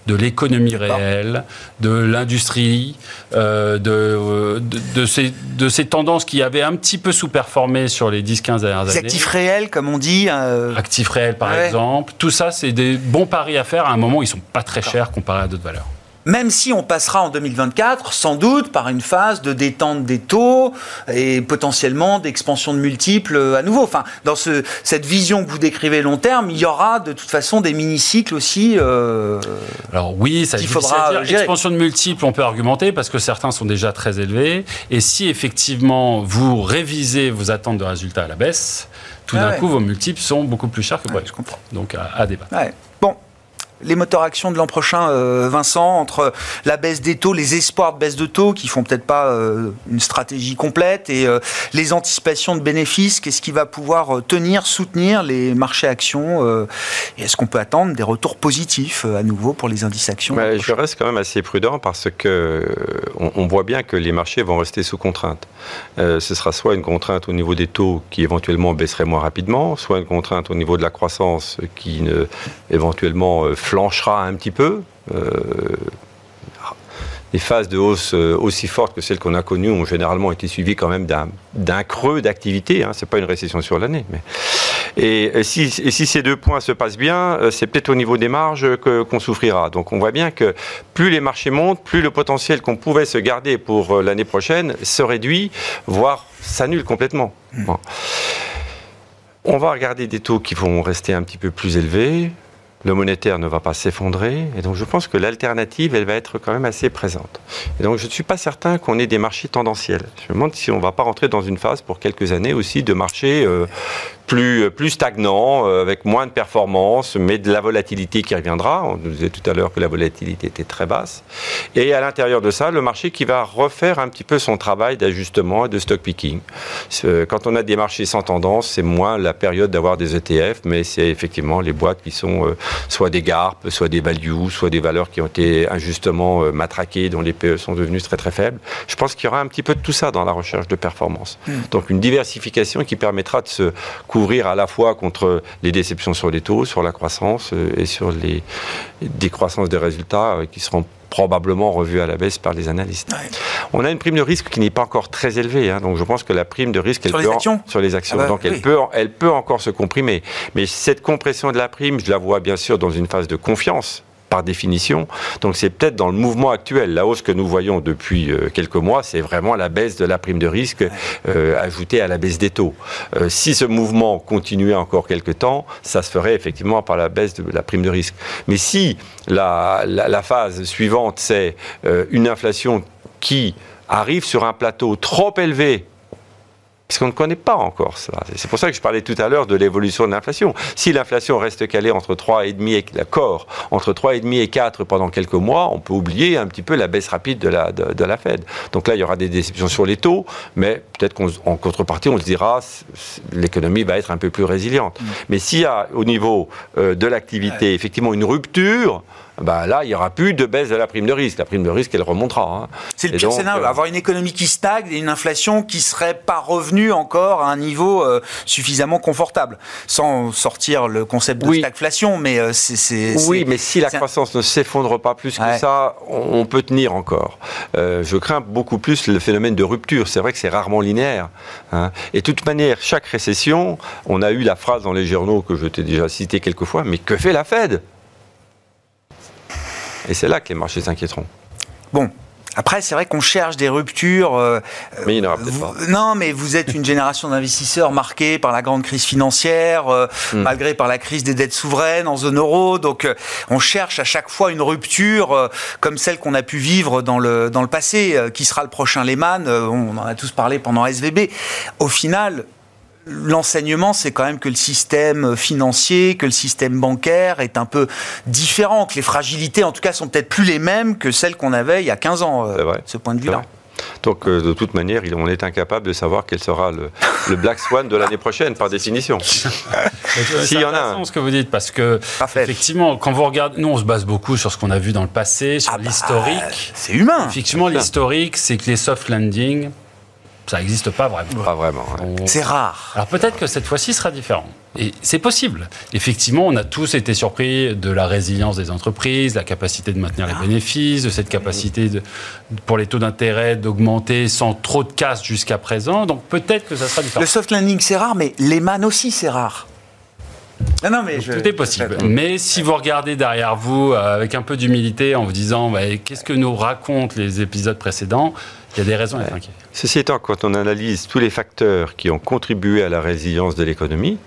de l'économie réelle, de l'industrie, euh, de, de, ces, de ces tendances qui avaient un petit peu sous-performé sur les 10-15 dernières années. actifs réels, comme on dit. Euh, actifs réels, par exemple. Tout ça, c'est des bons paris à faire à un moment où ils ne sont pas très chers comparés à d'autres valeurs même si on passera en 2024 sans doute par une phase de détente des taux et potentiellement d'expansion de multiples à nouveau. Enfin, dans ce, cette vision que vous décrivez long terme, il y aura de toute façon des mini-cycles aussi. Euh, Alors oui, ça il faudra dire. Expansion de multiples, on peut argumenter parce que certains sont déjà très élevés. Et si effectivement vous révisez vos attentes de résultats à la baisse, tout d'un coup, vos multiples sont beaucoup plus chers que prévu. je comprends. Donc à, à débattre les moteurs actions de l'an prochain, euh, Vincent, entre la baisse des taux, les espoirs de baisse de taux qui font peut-être pas euh, une stratégie complète et euh, les anticipations de bénéfices, qu'est-ce qui va pouvoir tenir, soutenir les marchés actions et est-ce qu'on peut attendre des retours positifs à nouveau pour les indices actions bah, Je reste quand même assez prudent parce que on, voit bien que les marchés vont rester sous contrainte. ce sera soit une contrainte au niveau des taux qui éventuellement baisserait moins rapidement, soit une contrainte au niveau de la croissance qui ne, éventuellement flanchera un petit peu. Euh, les phases de hausse euh, aussi fortes que celles qu'on a connues ont généralement été suivies quand même d'un creux d'activité. Hein. Ce n'est pas une récession sur l'année. Mais... Et, si, si, ces deux points se passent bien, euh, c'est peut-être au niveau des marges qu'on souffrira. Donc on voit bien que plus les marchés montent, plus le potentiel qu'on pouvait se garder pour l'année prochaine se réduit, voire s'annule complètement. Hmm. On va regarder des taux qui vont rester un petit peu plus élevés le monétaire ne va pas s'effondrer. Et donc je pense que l'alternative, elle va être quand même assez présente. Et donc je ne suis pas certain qu'on ait des marchés tendanciels. Je me demande si on ne va pas rentrer dans une phase pour quelques années aussi de marchés euh, plus, plus stagnant, euh, avec moins de performance, mais de la volatilité qui reviendra. On nous disait tout à l'heure que la volatilité était très basse. Et à l'intérieur de ça, le marché qui va refaire un petit peu son travail d'ajustement et de stock picking. Quand on a des marchés sans tendance, c'est moins la période d'avoir des ETF, mais c'est effectivement les boîtes qui sont euh, soit des GARP, soit des values, soit des valeurs qui ont été injustement euh, matraquées, dont les PE sont devenus très très faibles. Je pense qu'il y aura un petit peu de tout ça dans la recherche de performance. Hmm. Donc une diversification qui permettra de se couvrir à la fois contre les déceptions sur les taux, sur la croissance euh, et sur les décroissances des résultats euh, qui seront probablement revues à la baisse par les analystes. On a une prime de risque qui n'est pas encore très élevée, hein, donc je pense que la prime de risque, elle sur, les actions sur les actions, ah bah donc elle, peut, elle peut encore se comprimer. Mais cette compression de la prime, je la vois bien sûr dans une phase de confiance par définition. Donc c'est peut-être dans le mouvement actuel. La hausse que nous voyons depuis euh, quelques mois, c'est vraiment la baisse de la prime de risque euh, ajoutée à la baisse des taux. Euh, si ce mouvement continuait encore quelques temps, ça se ferait effectivement par la baisse de la prime de risque. Mais si la, la phase suivante, c'est une inflation qui arrive sur un plateau trop élevé Puisqu'on ne connaît pas encore ça. C'est pour ça que je parlais tout à l'heure de l'évolution de l'inflation. Si l'inflation reste calée entre 3,5 et l'accord entre 3,5 et 4 pendant quelques mois, on peut oublier un petit peu la baisse rapide de la, de, la Fed. Donc là, il y aura des déceptions sur les taux, mais peut-être qu'en contrepartie, on se dira l'économie va être un peu plus résiliente. Mm. Mais s'il y a au niveau euh, de l'activité effectivement une rupture, bah là, il n'y aura plus de baisse de la prime de risque. La prime de risque, elle remontera. Hein. C'est le pire scénario, euh, avoir une économie qui stagne et une inflation qui ne serait pas revenue encore à un niveau euh, suffisamment confortable. Sans sortir le concept de stagflation, mais euh, c'est... Oui, mais si la croissance ne s'effondre pas plus que ça, on, peut tenir encore. je crains beaucoup plus le phénomène de rupture. C'est vrai que c'est rarement linéaire. Hein. Et de toute manière, chaque récession, on a eu la phrase dans les journaux que je t'ai déjà citée quelques fois, mais que fait la Fed? Et c'est là que les marchés s'inquiéteront. Bon, après, c'est vrai qu'on cherche des ruptures. Euh, mais il n'y en aura peut-être pas. Non, mais vous êtes une génération d'investisseurs marquée par la grande crise financière, euh, hmm. malgré par la crise des dettes souveraines en zone euro. Donc, euh, on cherche à chaque fois une rupture comme celle qu'on a pu vivre dans le, dans le passé. qui sera le prochain Lehman On en a tous parlé pendant SVB. Au final, l'enseignement, c'est quand même que le système financier, que le système bancaire est un peu différent, que les fragilités, en tout cas, sont peut-être plus les mêmes que celles qu'on avait il y a 15 ans, euh, de ce point de vue-là. Donc, euh, de toute manière, on est incapable de savoir quel sera le, Black Swan de l'année prochaine, par définition. S'il y en a un. ce que vous dites, parce que, effectivement, quand vous regardez, nous, on se base beaucoup sur ce qu'on a vu dans le passé, sur ah bah, l'historique. c'est humain. Effectivement, l'historique, c'est que les soft landing, ça n'existe pas vraiment. Pas vraiment. C'est rare. Alors peut-être que cette fois-ci sera différent. Et c'est possible. Effectivement, on a tous été surpris de la résilience des entreprises, la capacité de maintenir les ah. bénéfices, de cette capacité de, pour les taux d'intérêt d'augmenter sans trop de casse jusqu'à présent. Donc peut-être que ça sera différent. Le soft landing, c'est rare, mais Lehman aussi, c'est rare. Ah non, mais Tout est possible. Mais si vous regardez derrière vous euh, avec un peu d'humilité en vous disant bah, qu'est-ce que nous racontent les épisodes précédents, il y a des raisons à être inquiet. Ceci étant, quand on analyse tous les facteurs qui ont contribué à la résilience de l'économie,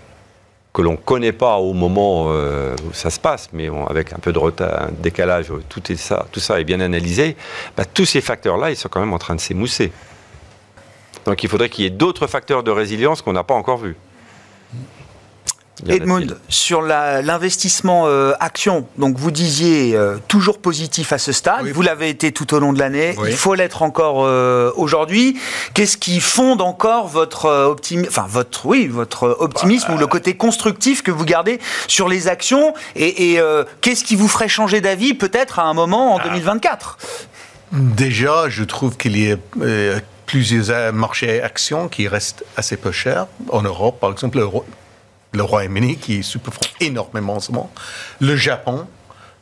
que l'on ne connaît pas au moment euh, où ça se passe, mais avec un peu de retard, un décalage, tout, ça, tout ça est bien analysé, bah, tous ces facteurs-là, ils sont quand même en train de s'émousser. Donc il faudrait qu'il y ait d'autres facteurs de résilience qu'on n'a pas encore vus. Edmund, sur l'investissement euh, action, donc vous disiez euh, toujours positif à ce stade, vous l'avez été tout au long de l'année, il faut l'être encore euh, aujourd'hui. Qu'est-ce qui fonde encore votre, optimisme, enfin, votre, oui, votre optimisme ou le côté constructif que vous gardez sur les actions Et, et qu'est-ce qui vous ferait changer d'avis peut-être à un moment en 2024 ah. Déjà, je trouve qu'il y a plusieurs marchés actions qui restent assez peu chers. En Europe, par exemple, le Royaume-Uni qui souffre énormément en ce moment, le Japon,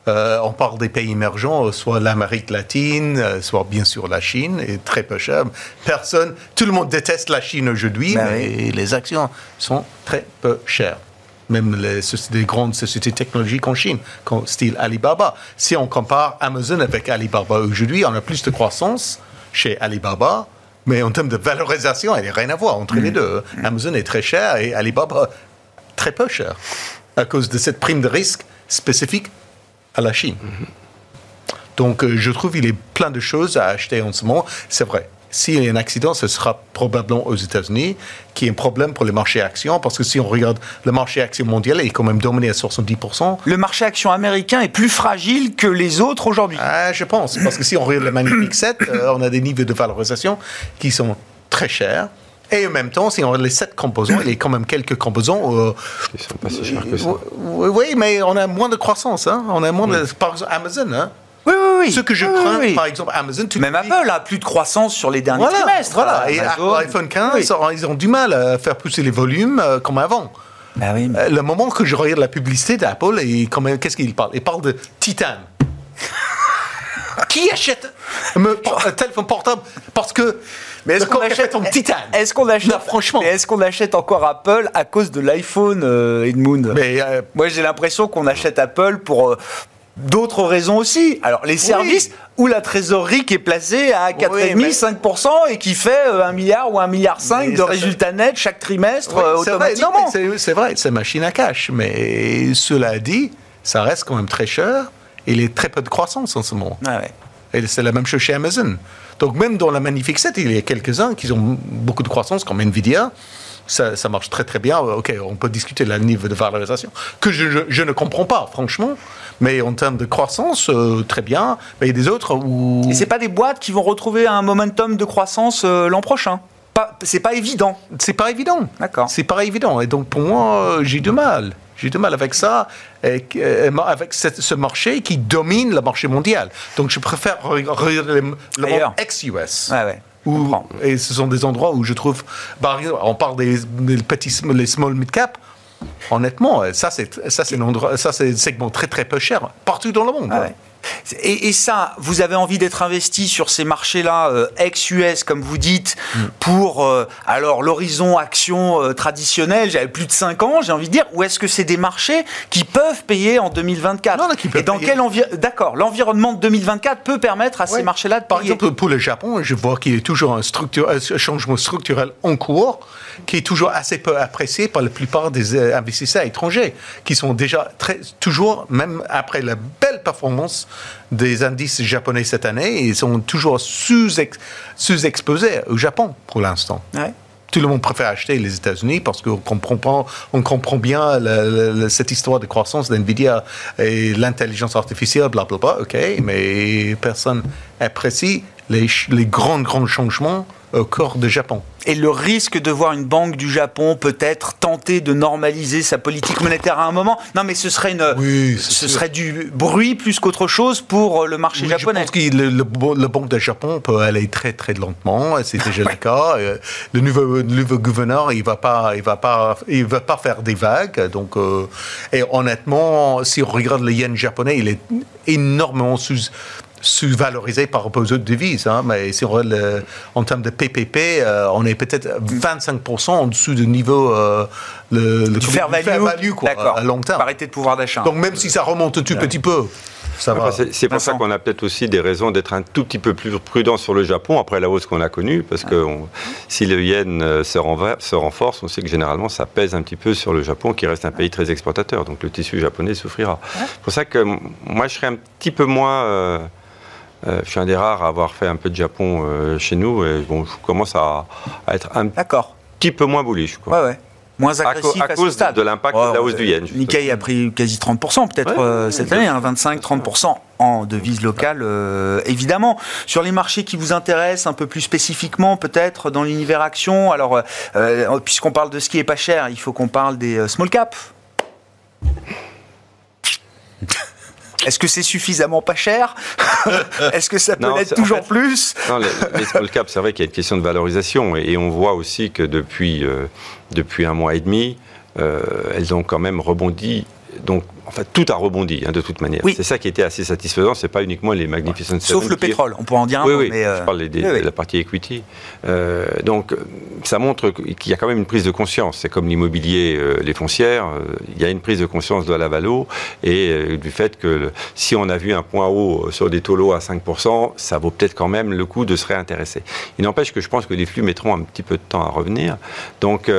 euh, on parle des pays émergents, soit l'Amérique latine, euh, soit bien sûr la Chine, est très peu cher. Personne, tout le monde déteste la Chine aujourd'hui, ben mais les actions sont très peu chères. Même les, les grandes sociétés technologiques en Chine, comme style Alibaba. Si on compare Amazon avec Alibaba aujourd'hui, on a plus de croissance chez Alibaba, mais en termes de valorisation, il n'y a rien à voir entre les mm. deux. Amazon est très cher et Alibaba très peu cher à cause de cette prime de risque spécifique à la Chine. Donc, euh, je trouve qu'il y a plein de choses à acheter en ce moment. C'est vrai. S'il y a un accident, ce sera probablement aux États-Unis, qui est un problème pour les marchés actions, parce que si on regarde le marché actions mondial, il est quand même dominé à 70%. Le marché actions américain est plus fragile que les autres aujourd'hui ah, Je pense, parce que si on regarde le Magnifique 7, euh, on a des niveaux de valorisation qui sont très chers. Et en même temps, si on a les sept composants, il y a quand même quelques composants. Euh, Ils sont pas si chers que ça. Oui, mais on a moins de croissance. Hein. On a moins de. Par exemple, Amazon. Hein. Oui, oui, oui. Ce que je crains, par exemple, Amazon. Même Apple a plus de croissance sur les derniers trimestres. Voilà. Et iPhone 15, ils ont du mal à faire pousser les volumes euh, comme avant. Ben oui, euh, Le moment que je regarde la publicité d'Apple, qu'est-ce qu'il parle? Il parle de titane. Qui achète un téléphone portable? Parce que mais est-ce qu'on achète en titane Est-ce qu'on achète franchement Est-ce qu'on achète encore Apple à cause de l'iPhone, euh, Edmund? Mais euh, moi j'ai l'impression qu'on achète Apple pour euh, d'autres raisons aussi. Alors, les services ou la trésorerie qui est placée à 4,5, 5% et qui fait 1 milliard ou 1 milliard 5 de résultats nets chaque trimestre automatiquement. C'est vrai, c'est machine à cash. Mais cela dit, ça reste quand même très cher. Et il y a très peu de croissance en ce moment. Ah ouais. Et c'est la même chose chez Amazon. Donc même dans la Magnifique 7, il y a quelques-uns qui ont beaucoup de croissance, comme Nvidia. Ça, ça, marche très très bien. Ok, on peut discuter de la niveau de valorisation, que je, je, ne comprends pas, franchement. Mais en termes de croissance, euh, très bien. Mais il y a des autres où... Et c'est pas des boîtes qui vont retrouver un momentum de croissance euh, l'an prochain C'est pas évident. C'est pas évident. D'accord. C'est pas évident. Et donc pour moi, j'ai du mal. J'ai du mal avec ça, et, avec ce marché qui domine le marché mondial. Donc je préfère regarder le, monde ex-US. Ouais, ouais. Où, et ce sont des endroits où je trouve, on parle des, petits, les small mid cap. Honnêtement, ça c'est ça c'est un endroit, ça c'est un segment très très peu cher partout dans le monde. Ah ouais. Et, ça, vous avez envie d'être investi sur ces marchés-là, euh, ex-US, comme vous dites, mm. pour euh, alors l'horizon action euh, traditionnel, j'avais plus de 5 ans, j'ai envie de dire, ou est-ce que c'est des marchés qui peuvent payer en 2024 non, qui Et dans quel environnement D'accord, l'environnement de 2024 peut permettre à ces marchés-là de Par exemple, pour le Japon, je vois qu'il y a toujours un, un changement structurel en cours qui est toujours assez peu apprécié par la plupart des investisseurs étrangers, qui sont déjà très, toujours, même après la belle performance des indices japonais cette année, ils sont toujours sous-exposés au Japon pour l'instant. Tout le monde préfère acheter les États-Unis parce qu'on comprend, on comprend bien cette histoire de croissance d'NVIDIA et l'intelligence artificielle, blablabla, ok, mais personne apprécie les, les grands, grands changements corps de Japon. Et le risque de voir une banque du Japon peut-être tenter de normaliser sa politique monétaire à un moment. Non, mais ce serait une, ce serait du bruit plus qu'autre chose pour le marché japonais. Je pense que le, le, banque du Japon peut aller très très lentement. C'est déjà le cas. Euh, le nouveau, nouveau gouverneur, il va pas, il va pas, il va pas faire des vagues. Donc, euh, et honnêtement, si on regarde le yen japonais, il est énormément sous sous-valorisé par rapport aux autres devises. Hein, mais si on regarde en termes de PPP, euh, on est peut-être 25% en dessous du niveau euh, le, le, du fair value, quoi, à long terme. Parité de pouvoir d'achat. Donc même si ça remonte tout petit peu. C'est pour ça qu'on a peut-être aussi des raisons d'être un tout petit peu plus prudent sur le Japon après la hausse qu'on a connue, parce que si le yen euh, se, se, renforce, on sait que généralement ça pèse un petit peu sur le Japon, qui reste un pays très exportateur, donc le tissu japonais souffrira. C'est pour ça que moi je serais un petit peu moins euh, je suis un des rares à avoir fait un peu de Japon euh, chez nous et bon, je commence à, être un petit peu moins bullish. Quoi. Ouais, ouais. Moins agressif à, à, cause de, l'impact de la hausse du yen. Nikkei a pris quasi 30% peut-être euh, cette année, hein, 25-30% en devise locale, évidemment. Sur les marchés qui vous intéressent un peu plus spécifiquement, peut-être dans l'univers action, alors puisqu'on parle de ce qui est pas cher, il faut qu'on parle des small caps. Est-ce que c'est suffisamment pas cher Est-ce que ça peut l'être toujours plus Non, les, small caps, c'est vrai qu'il y a une question de valorisation et, on voit aussi que depuis, euh, depuis un mois et demi, euh, elles ont quand même rebondi. Donc Enfin, tout a rebondi, hein, de toute manière. C'est ça qui était assez satisfaisant. C'est pas uniquement les Magnificent Sauf le pétrole, on pourrait en dire un oui, peu. Oui, mais je parle de la partie equity. Euh, donc, ça montre qu'il y a quand même une prise de conscience. C'est comme l'immobilier, euh, les foncières. Euh, il y a une prise de conscience de la valo et du fait que si on a vu un point haut sur des taux à 5%, ça vaut peut-être quand même le coup de se réintéresser. Il n'empêche que je pense que les flux mettront un petit peu de temps à revenir. Donc,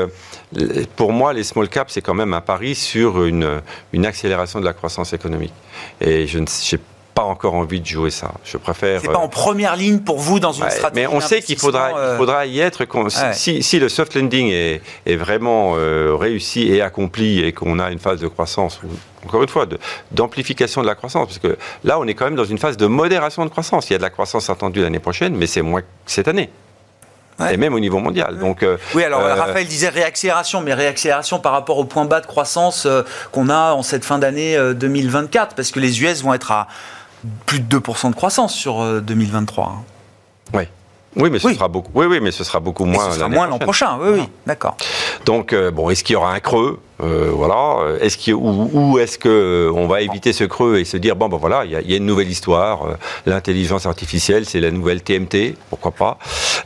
pour moi, les small caps, c'est quand même un pari sur une, une accélération de la croissance économique. Et je n'ai pas encore envie de jouer ça. Je préfère. C'est pas en première ligne pour vous dans une stratégie. Mais on sait qu'il faudra, euh, faudra y être. Si, si, le soft landing est, est vraiment euh, réussi et accompli et qu'on a une phase de croissance, encore une fois, d'amplification de, la croissance, parce que là, on est quand même dans une phase de modération de croissance. Il y a de la croissance attendue l'année prochaine, mais c'est moins que cette année et même au niveau mondial. Donc, euh, oui, alors euh, Raphaël disait réaccélération, mais réaccélération par rapport au point bas de croissance euh, qu'on a en cette fin d'année 2024, parce que les US vont être à plus de 2% de croissance sur 2023. Hein. Oui. Oui, mais ce sera beaucoup. Oui, oui, mais ce sera beaucoup moins. ce sera moins l'an prochain. Oui, oui, d'accord. Donc, bon, est-ce qu'il y aura un creux? Euh, voilà. Est-ce qu'il, ou, est-ce que on va éviter ce creux et se dire bon ben voilà, il y, a une nouvelle histoire. Euh, l'intelligence artificielle, c'est la nouvelle TMT, pourquoi pas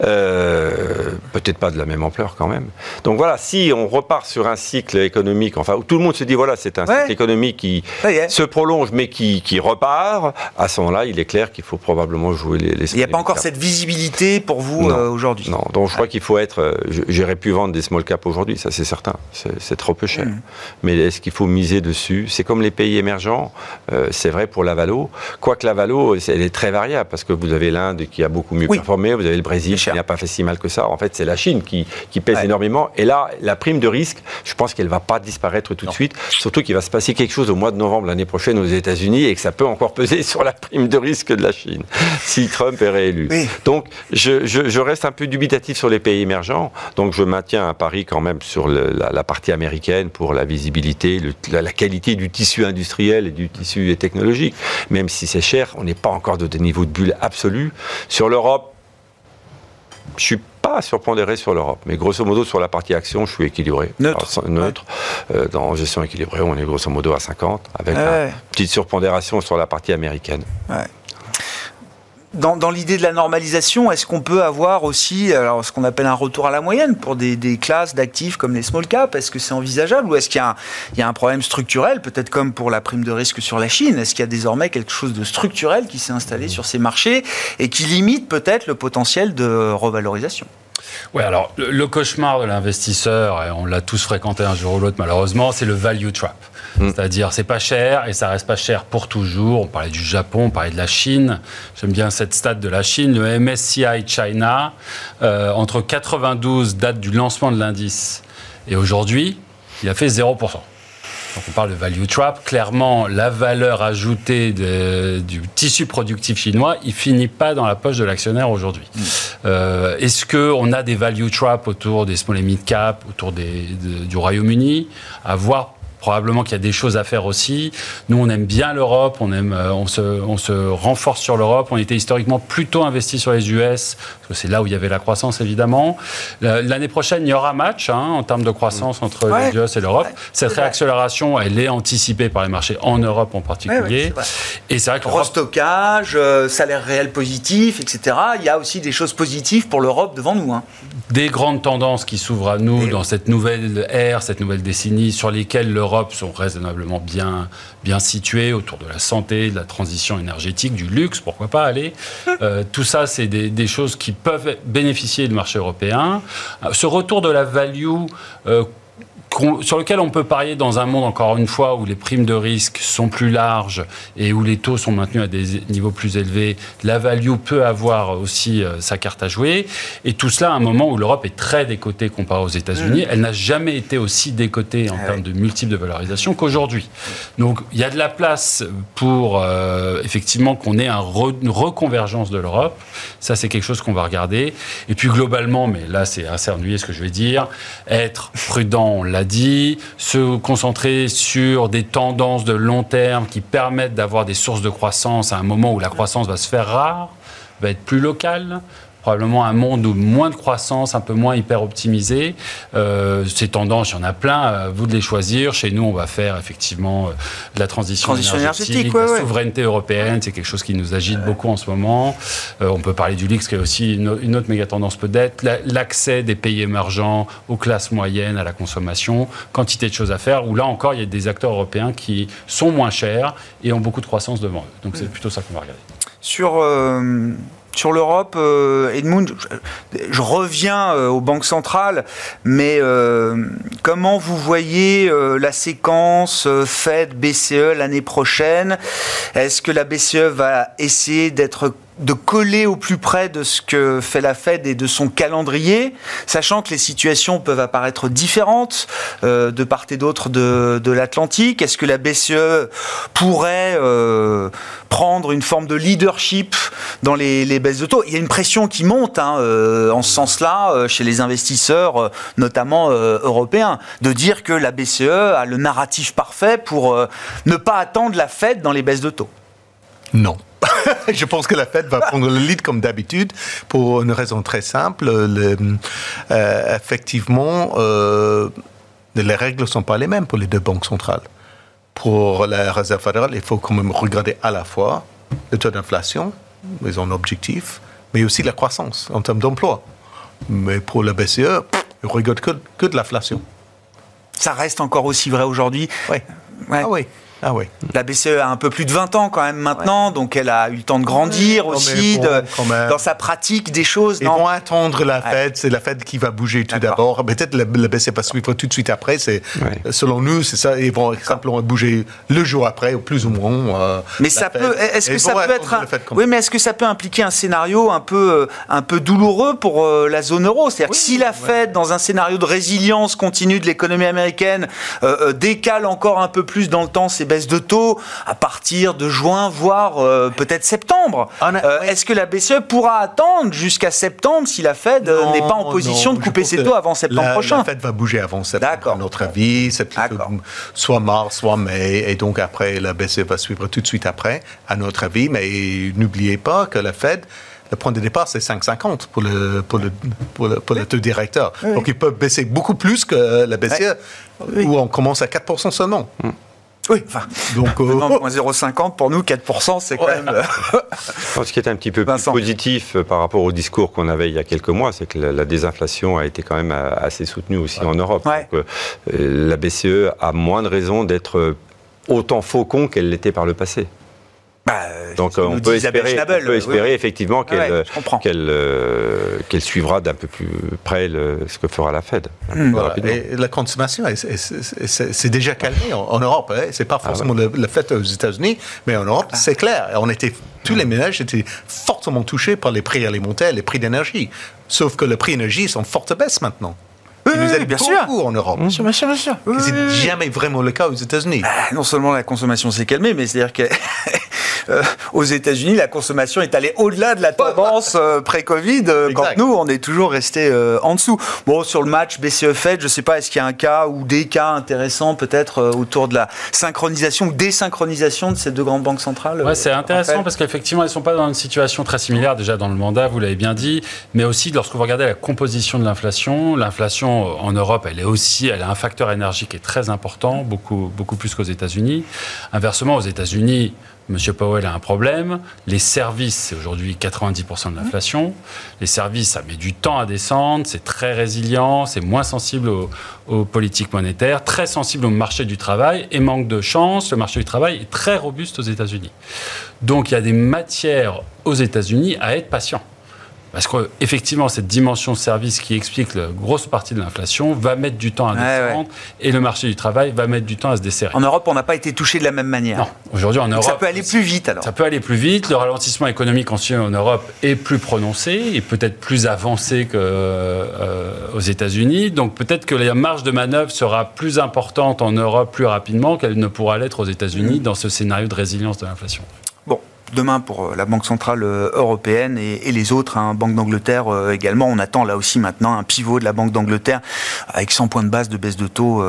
euh, Peut-être pas de la même ampleur quand même. Donc voilà, si on repart sur un cycle économique, enfin où tout le monde se dit voilà, c'est un cycle économique qui se prolonge mais qui, qui repart, à ce moment-là, il est clair qu'il faut probablement jouer les. les il n'y a pas encore cette visibilité pour vous aujourd'hui. Non, donc je crois qu'il faut être. J'aurais pu vendre des small caps aujourd'hui, ça c'est certain. C'est trop peu cher. Mais est-ce qu'il faut miser dessus C'est comme les pays émergents, euh, c'est vrai pour la Valo. Quoique la Valo, elle est très variable, parce que vous avez l'Inde qui a beaucoup mieux performé, vous avez le Brésil qui n'a pas fait si mal que ça. En fait, c'est la Chine qui, pèse énormément. Et là, la prime de risque, je pense qu'elle ne va pas disparaître tout de suite. Surtout qu'il va se passer quelque chose au mois de novembre l'année prochaine aux États-Unis et que ça peut encore peser sur la prime de risque de la Chine, si Trump est réélu. Donc, je, reste un peu dubitatif sur les pays émergents. Donc, je maintiens un pari quand même sur la partie américaine pour la visibilité, la, qualité du tissu industriel et du tissu technologique. Même si c'est cher, on n'est pas encore de des niveaux de bulle absolus. Sur l'Europe, je suis pas surpondéré sur l'Europe, mais grosso modo sur la partie action, je suis équilibré. Neutre. neutre. Euh, dans gestion équilibrée, on est grosso modo à 50, avec une petite surpondération sur la partie américaine. Ouais dans, l'idée de la normalisation, est-ce qu'on peut avoir aussi ce qu'on appelle un retour à la moyenne pour des, classes d'actifs comme les small caps Est-ce que c'est envisageable ou est-ce qu'il y, a un problème structurel, peut-être comme pour la prime de risque sur la Chine Est-ce qu'il y a désormais quelque chose de structurel qui s'est installé sur ces marchés et qui limite peut-être le potentiel de revalorisation? Oui, alors le, cauchemar de l'investisseur, et on l'a tous fréquenté un jour ou l'autre malheureusement, c'est le value trap. Mm. C'est-à-dire, c'est pas cher et ça reste pas cher pour toujours. On parlait du Japon, on parlait de la Chine. J'aime bien cette stat de la Chine. Le MSCI China, euh, entre 92, date du lancement de l'indice, et aujourd'hui, il a fait 0%. Donc on parle de value trap. Clairement, la valeur ajoutée du tissu productif chinois, il finit pas dans la poche de l'actionnaire aujourd'hui. Mm. Euh, est-ce qu'on a des value traps autour des small et mid cap, autour du Royaume-Uni? À voir probablement qu'il y a des choses à faire aussi. Nous, on aime bien l'Europe, on, aime, euh, on, se, on se renforce sur l'Europe. On était historiquement plutôt investi sur les US, parce que c'est là où il y avait la croissance, évidemment. L'année prochaine, il y aura match hein, en termes de croissance entre les US et l'Europe. Cette réaccélération, elle est anticipée par les marchés en Europe en particulier. et c'est vrai que restockage, euh, salaire réel positif, etc. Il y a aussi des choses positives pour l'Europe devant nous. Hein. Des grandes tendances qui s'ouvrent à nous dans cette nouvelle ère, cette nouvelle décennie, sur lesquelles l'Europe sont raisonnablement bien, bien situées autour de la santé, de la transition énergétique, du luxe, pourquoi pas aller. Euh, tout ça, c'est des, choses qui peuvent bénéficier du marché européen. Euh, ce retour de la value euh, sur lequel on peut parier dans un monde, encore une fois, où les primes de risque sont plus larges et où les taux sont maintenus à des niveaux plus élevés, la value peut avoir aussi euh, sa carte à jouer. Et tout cela à un moment où l'Europe est très décotée comparée aux États-Unis. Mmh. Elle n'a jamais été aussi décotée en ah termes de multiples de valorisation qu'aujourd'hui. Donc il y a de la place pour euh, effectivement qu'on ait un une reconvergence de l'Europe. Ça, c'est quelque chose qu'on va regarder. Et puis globalement, mais là, c'est assez ennuyé ce que je vais dire, être prudent, on l'a dit, se concentrer sur des tendances de long terme qui permettent d'avoir des sources de croissance à un moment où la croissance va se faire rare, va être plus locale, probablement un monde où moins de croissance, un peu moins hyper optimisé. Euh, ces tendances, il y en a plein, à vous de les choisir. Chez nous, on va faire effectivement euh, de la transition, énergétique, la souveraineté européenne, c'est quelque chose qui nous agite beaucoup en ce moment. Euh, on peut parler du LIX, qui est aussi une, autre méga tendance peut-être. L'accès des pays émergents aux classes moyennes, à la consommation, quantité de choses à faire, où là encore, il y a des acteurs européens qui sont moins chers et ont beaucoup de croissance devant eux. Donc c'est plutôt ça qu'on va regarder. Sur sur l'Europe, euh, Edmund, je, reviens euh, aux banques centrales, mais euh, comment vous voyez la séquence Fed BCE l'année prochaine? Est-ce que la BCE va essayer d'être de coller au plus près de ce que fait la Fed et de son calendrier, sachant que les situations peuvent apparaître différentes euh, de part et d'autre de, l'Atlantique? Est-ce que la BCE pourrait euh, prendre une forme de leadership dans les, baisses de taux? Il y a une pression qui monte hein, euh, en ce sens-là chez les investisseurs, notamment européens, de dire que la BCE a le narratif parfait pour ne pas attendre la Fed dans les baisses de taux. Non. je pense que la Fed va prendre le lead comme d'habitude pour une raison très simple. Euh, effectivement, euh, les règles ne sont pas les mêmes pour les deux banques centrales. Pour la Réserve fédérale, il faut quand même regarder à la fois le taux d'inflation, mais en objectif, mais aussi la croissance en termes d'emploi. Mais pour la BCE, il ne regarde que, que de l'inflation. Ça reste encore aussi vrai aujourd'hui Oui. Ah oui. Ah oui. La BCE a un peu plus de 20 ans quand même maintenant, donc elle a eu le temps de grandir aussi dans sa pratique des choses. Ils vont attendre la Fed, c'est la Fed qui va bouger tout d'abord. Peut-être la, la, BCE va suivre tout de suite après. C'est selon nous, c'est ça. Ils vont simplement bouger le jour après, ou plus ou moins. Euh, mais ça peut. Est-ce que ça peut être un, Oui, mais est-ce que ça peut impliquer un scénario un peu euh, un peu douloureux pour euh, la zone euro? C'est-à-dire que si la Fed, dans un scénario de résilience continue de l'économie américaine, décale encore un peu plus dans le temps ses de taux à partir de juin, voire euh, peut-être septembre. Euh, est-ce que la BCE pourra attendre jusqu'à septembre si la Fed euh, n'est pas en position de couper ses taux avant septembre prochain La Fed va bouger avant septembre, à notre avis. C'est soit mars, soit mai. Et donc après, la BCE va suivre tout de suite après, à notre avis. Mais n'oubliez pas que la Fed le point de départ, c'est 5,50 pour le, pour le, pour le, pour le taux directeur. Donc, ils peuvent baisser beaucoup plus que la BCE, où on commence à 4% seulement. Mm. Oui, enfin, donc 0,50 euh, pour nous, 4%, c'est quand même. Euh, ce qui est un petit peu plus positif euh, par rapport au discours qu'on avait il y a quelques mois, c'est que la, désinflation a été quand même assez soutenue aussi en Europe. Donc, la BCE a moins de raisons d'être autant faucon qu'elle l'était par le passé. Bah, Donc on peut, espérer, on peut, espérer, effectivement qu'elle euh, qu'elle suivra d'un peu plus près ce que fera la Fed. Hmm. Et la consommation, c'est déjà calmé en, Europe. Hein. C'est pas ah forcément le, fait aux États-Unis, mais en Europe, ah. c'est clair. On était, tous les ménages étaient fortement touchés par les prix alimentaires, les prix d'énergie. Sauf que les prix d'énergie sont en forte baisse maintenant. Oui, nous aide bien sûr. en Europe. Bien sûr, bien sûr, bien sûr. c'est jamais vraiment le cas aux États-Unis. Bah, non seulement la consommation s'est calmée, mais c'est-à-dire que euh, aux États-Unis, la consommation est allée au-delà de la tendance euh, pré-Covid, euh, quand nous, on est toujours resté en dessous. Bon, sur le match BCE-Fed, je ne sais pas, est-ce qu'il y a un cas ou des cas intéressants peut-être autour de la synchronisation ou désynchronisation de ces deux grandes banques centrales Ouais, c'est intéressant parce qu'effectivement, elles ne sont pas dans une situation très similaire déjà dans le mandat, vous l'avez bien dit, mais aussi lorsque vous regardez la composition de l'inflation, l'inflation en Europe, elle est aussi, elle a un facteur énergique qui est très important, beaucoup, beaucoup plus qu'aux États-Unis. Inversement, aux États-Unis, M. Powell a un problème. Les services, c'est aujourd'hui 90% de l'inflation. Les services, ça met du temps à descendre, c'est très résilient, c'est moins sensible aux, politiques monétaires, très sensible au marché du travail et manque de chance, le marché du travail est très robuste aux États-Unis. Donc il y a des matières aux États-Unis à être patient. Parce qu'effectivement, cette dimension service qui explique la grosse partie de l'inflation va mettre du temps à descendre et le marché du travail va mettre du temps à se desserrer. En Europe, on n'a pas été touché de la même manière. Non. Aujourd'hui, en Europe. Ça peut aller plus vite alors. Ça peut aller plus vite. Le ralentissement économique en Europe est plus prononcé et peut-être plus avancé qu'aux euh, États-Unis. Donc peut-être que la marge de manœuvre sera plus importante en Europe plus rapidement qu'elle ne pourra l'être aux États-Unis mmh. dans ce scénario de résilience de l'inflation. Demain pour euh, la Banque Centrale euh, Européenne et, les autres, hein, Banque d'Angleterre euh, également. On attend là aussi maintenant un pivot de la Banque d'Angleterre avec 100 points de base de baisse de taux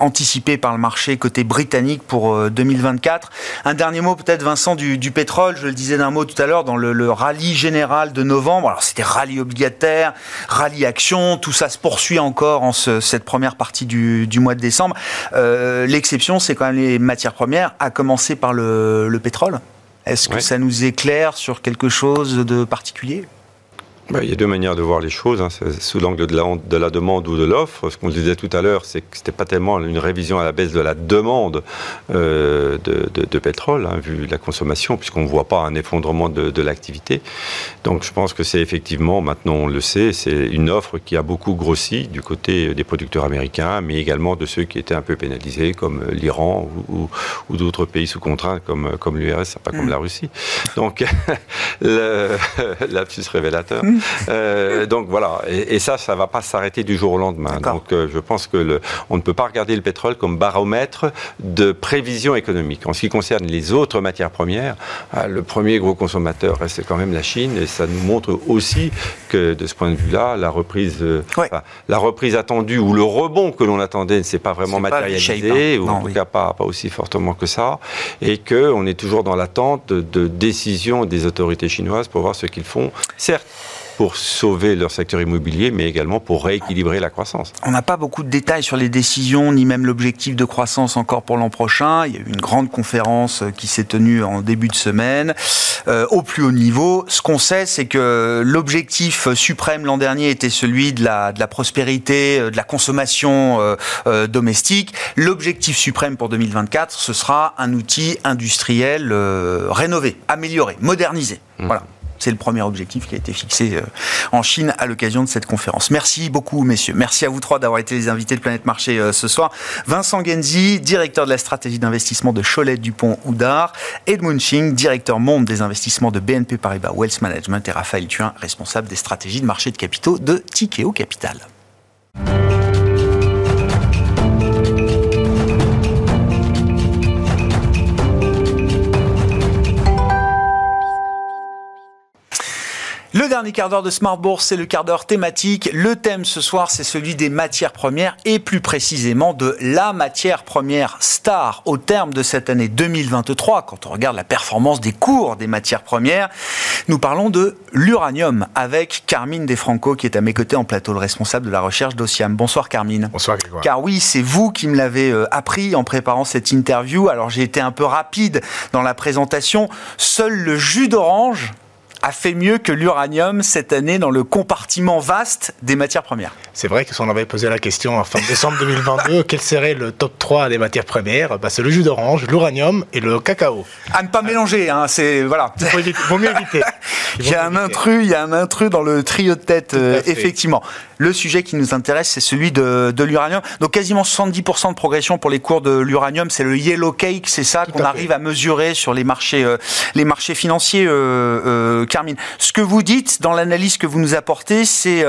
anticipé par le marché côté britannique pour 2024. Un dernier mot peut-être Vincent du, pétrole, je le disais d'un mot tout à l'heure dans le, rallye général de novembre. Alors c'était rallye obligataire, rallye action, tout ça se poursuit encore en cette première partie du, mois de décembre. L'exception c'est quand même les matières premières, à commencer par le pétrole. Est-ce que ça nous éclaire sur quelque chose de particulier? Il y a deux manières de voir les choses, hein. sous l'angle de la, de la, demande ou de l'offre. Ce qu'on disait tout à l'heure, c'est que ce n'était pas tellement une révision à la baisse de la demande euh, de, pétrole, hein, vu la consommation, puisqu'on ne voit pas un effondrement de, l'activité. Donc je pense que c'est effectivement, maintenant on le sait, c'est une offre qui a beaucoup grossi du côté des producteurs américains, mais également de ceux qui étaient un peu pénalisés, comme l'Iran ou, d'autres pays sous contrainte, comme, comme l'URSS, pas comme mm. la Russie. Donc, le, lapsus révélateur. Euh, donc voilà, et, ça, ça va pas s'arrêter du jour au lendemain. Donc euh, je pense que le, on ne peut pas regarder le pétrole comme baromètre de prévision économique. En ce qui concerne les autres matières premières, euh, le premier gros consommateur reste quand même la Chine, et ça nous montre aussi que de ce point de vue-là, la reprise, la reprise attendue ou le rebond que l'on attendait ne s'est pas vraiment matérialisé, hein. ou en tout cas pas, pas aussi fortement que ça, et que on est toujours dans l'attente de, de décisions des autorités chinoises pour voir ce qu'ils font. Certes, pour sauver leur secteur immobilier, mais également pour rééquilibrer la croissance. On n'a pas beaucoup de détails sur les décisions, ni même l'objectif de croissance encore pour l'an prochain. Il y a eu une grande conférence qui s'est tenue en début de semaine, euh, au plus haut niveau. Ce qu'on sait, c'est que l'objectif suprême l'an dernier était celui de la, de la prospérité, euh, de la consommation euh, domestique. L'objectif suprême pour 2024, ce sera un outil industriel rénové, amélioré, modernisé. Mmh. Voilà. C'est le premier objectif qui a été fixé euh, en Chine à l'occasion de cette conférence. Merci beaucoup, messieurs. Merci à vous trois d'avoir été les invités de Planète Marché euh, ce soir. Vincent Genzi, directeur de la stratégie d'investissement de Cholet Dupont Houdard, Edmund Ching, directeur monde des investissements de BNP Paribas Wealth Management et Raphaël Thuin, responsable des stratégies de marché de capitaux de Tikeo Capital. Dernier quart d'heure de Smart Bourse, c'est le quart d'heure thématique. Le thème ce soir, c'est celui des matières premières et plus précisément de la matière première star au terme de cette année 2023. Quand on regarde la performance des cours des matières premières, nous parlons de l'uranium avec Carmine Defranco qui est à mes côtés en plateau, le responsable de la recherche d'Ociam. Bonsoir Carmine. Bonsoir Grégoire. Car oui, c'est vous qui me l'avez euh, appris en préparant cette interview. Alors j'ai été un peu rapide dans la présentation. Seul le jus d'orange a fait mieux que l'uranium cette année dans le compartiment vaste des matières premières. C'est vrai que si on avait posé la question en fin décembre 2022, quel serait le top 3 des matières premières bah, C'est le jus d'orange, l'uranium et le cacao. À ne pas mélanger, hein, c'est voilà. Il vaut mieux éviter. Il, y a un intrus, il y a un intrus dans le trio de tête, euh, effectivement. Le sujet qui nous intéresse, c'est celui de, de l'uranium. Donc quasiment 70% de progression pour les cours de l'uranium, c'est le yellow cake, c'est ça qu'on arrive à mesurer sur les marchés, euh, les marchés financiers. Euh, Carmine. Ce que vous dites dans l'analyse que vous nous apportez, c'est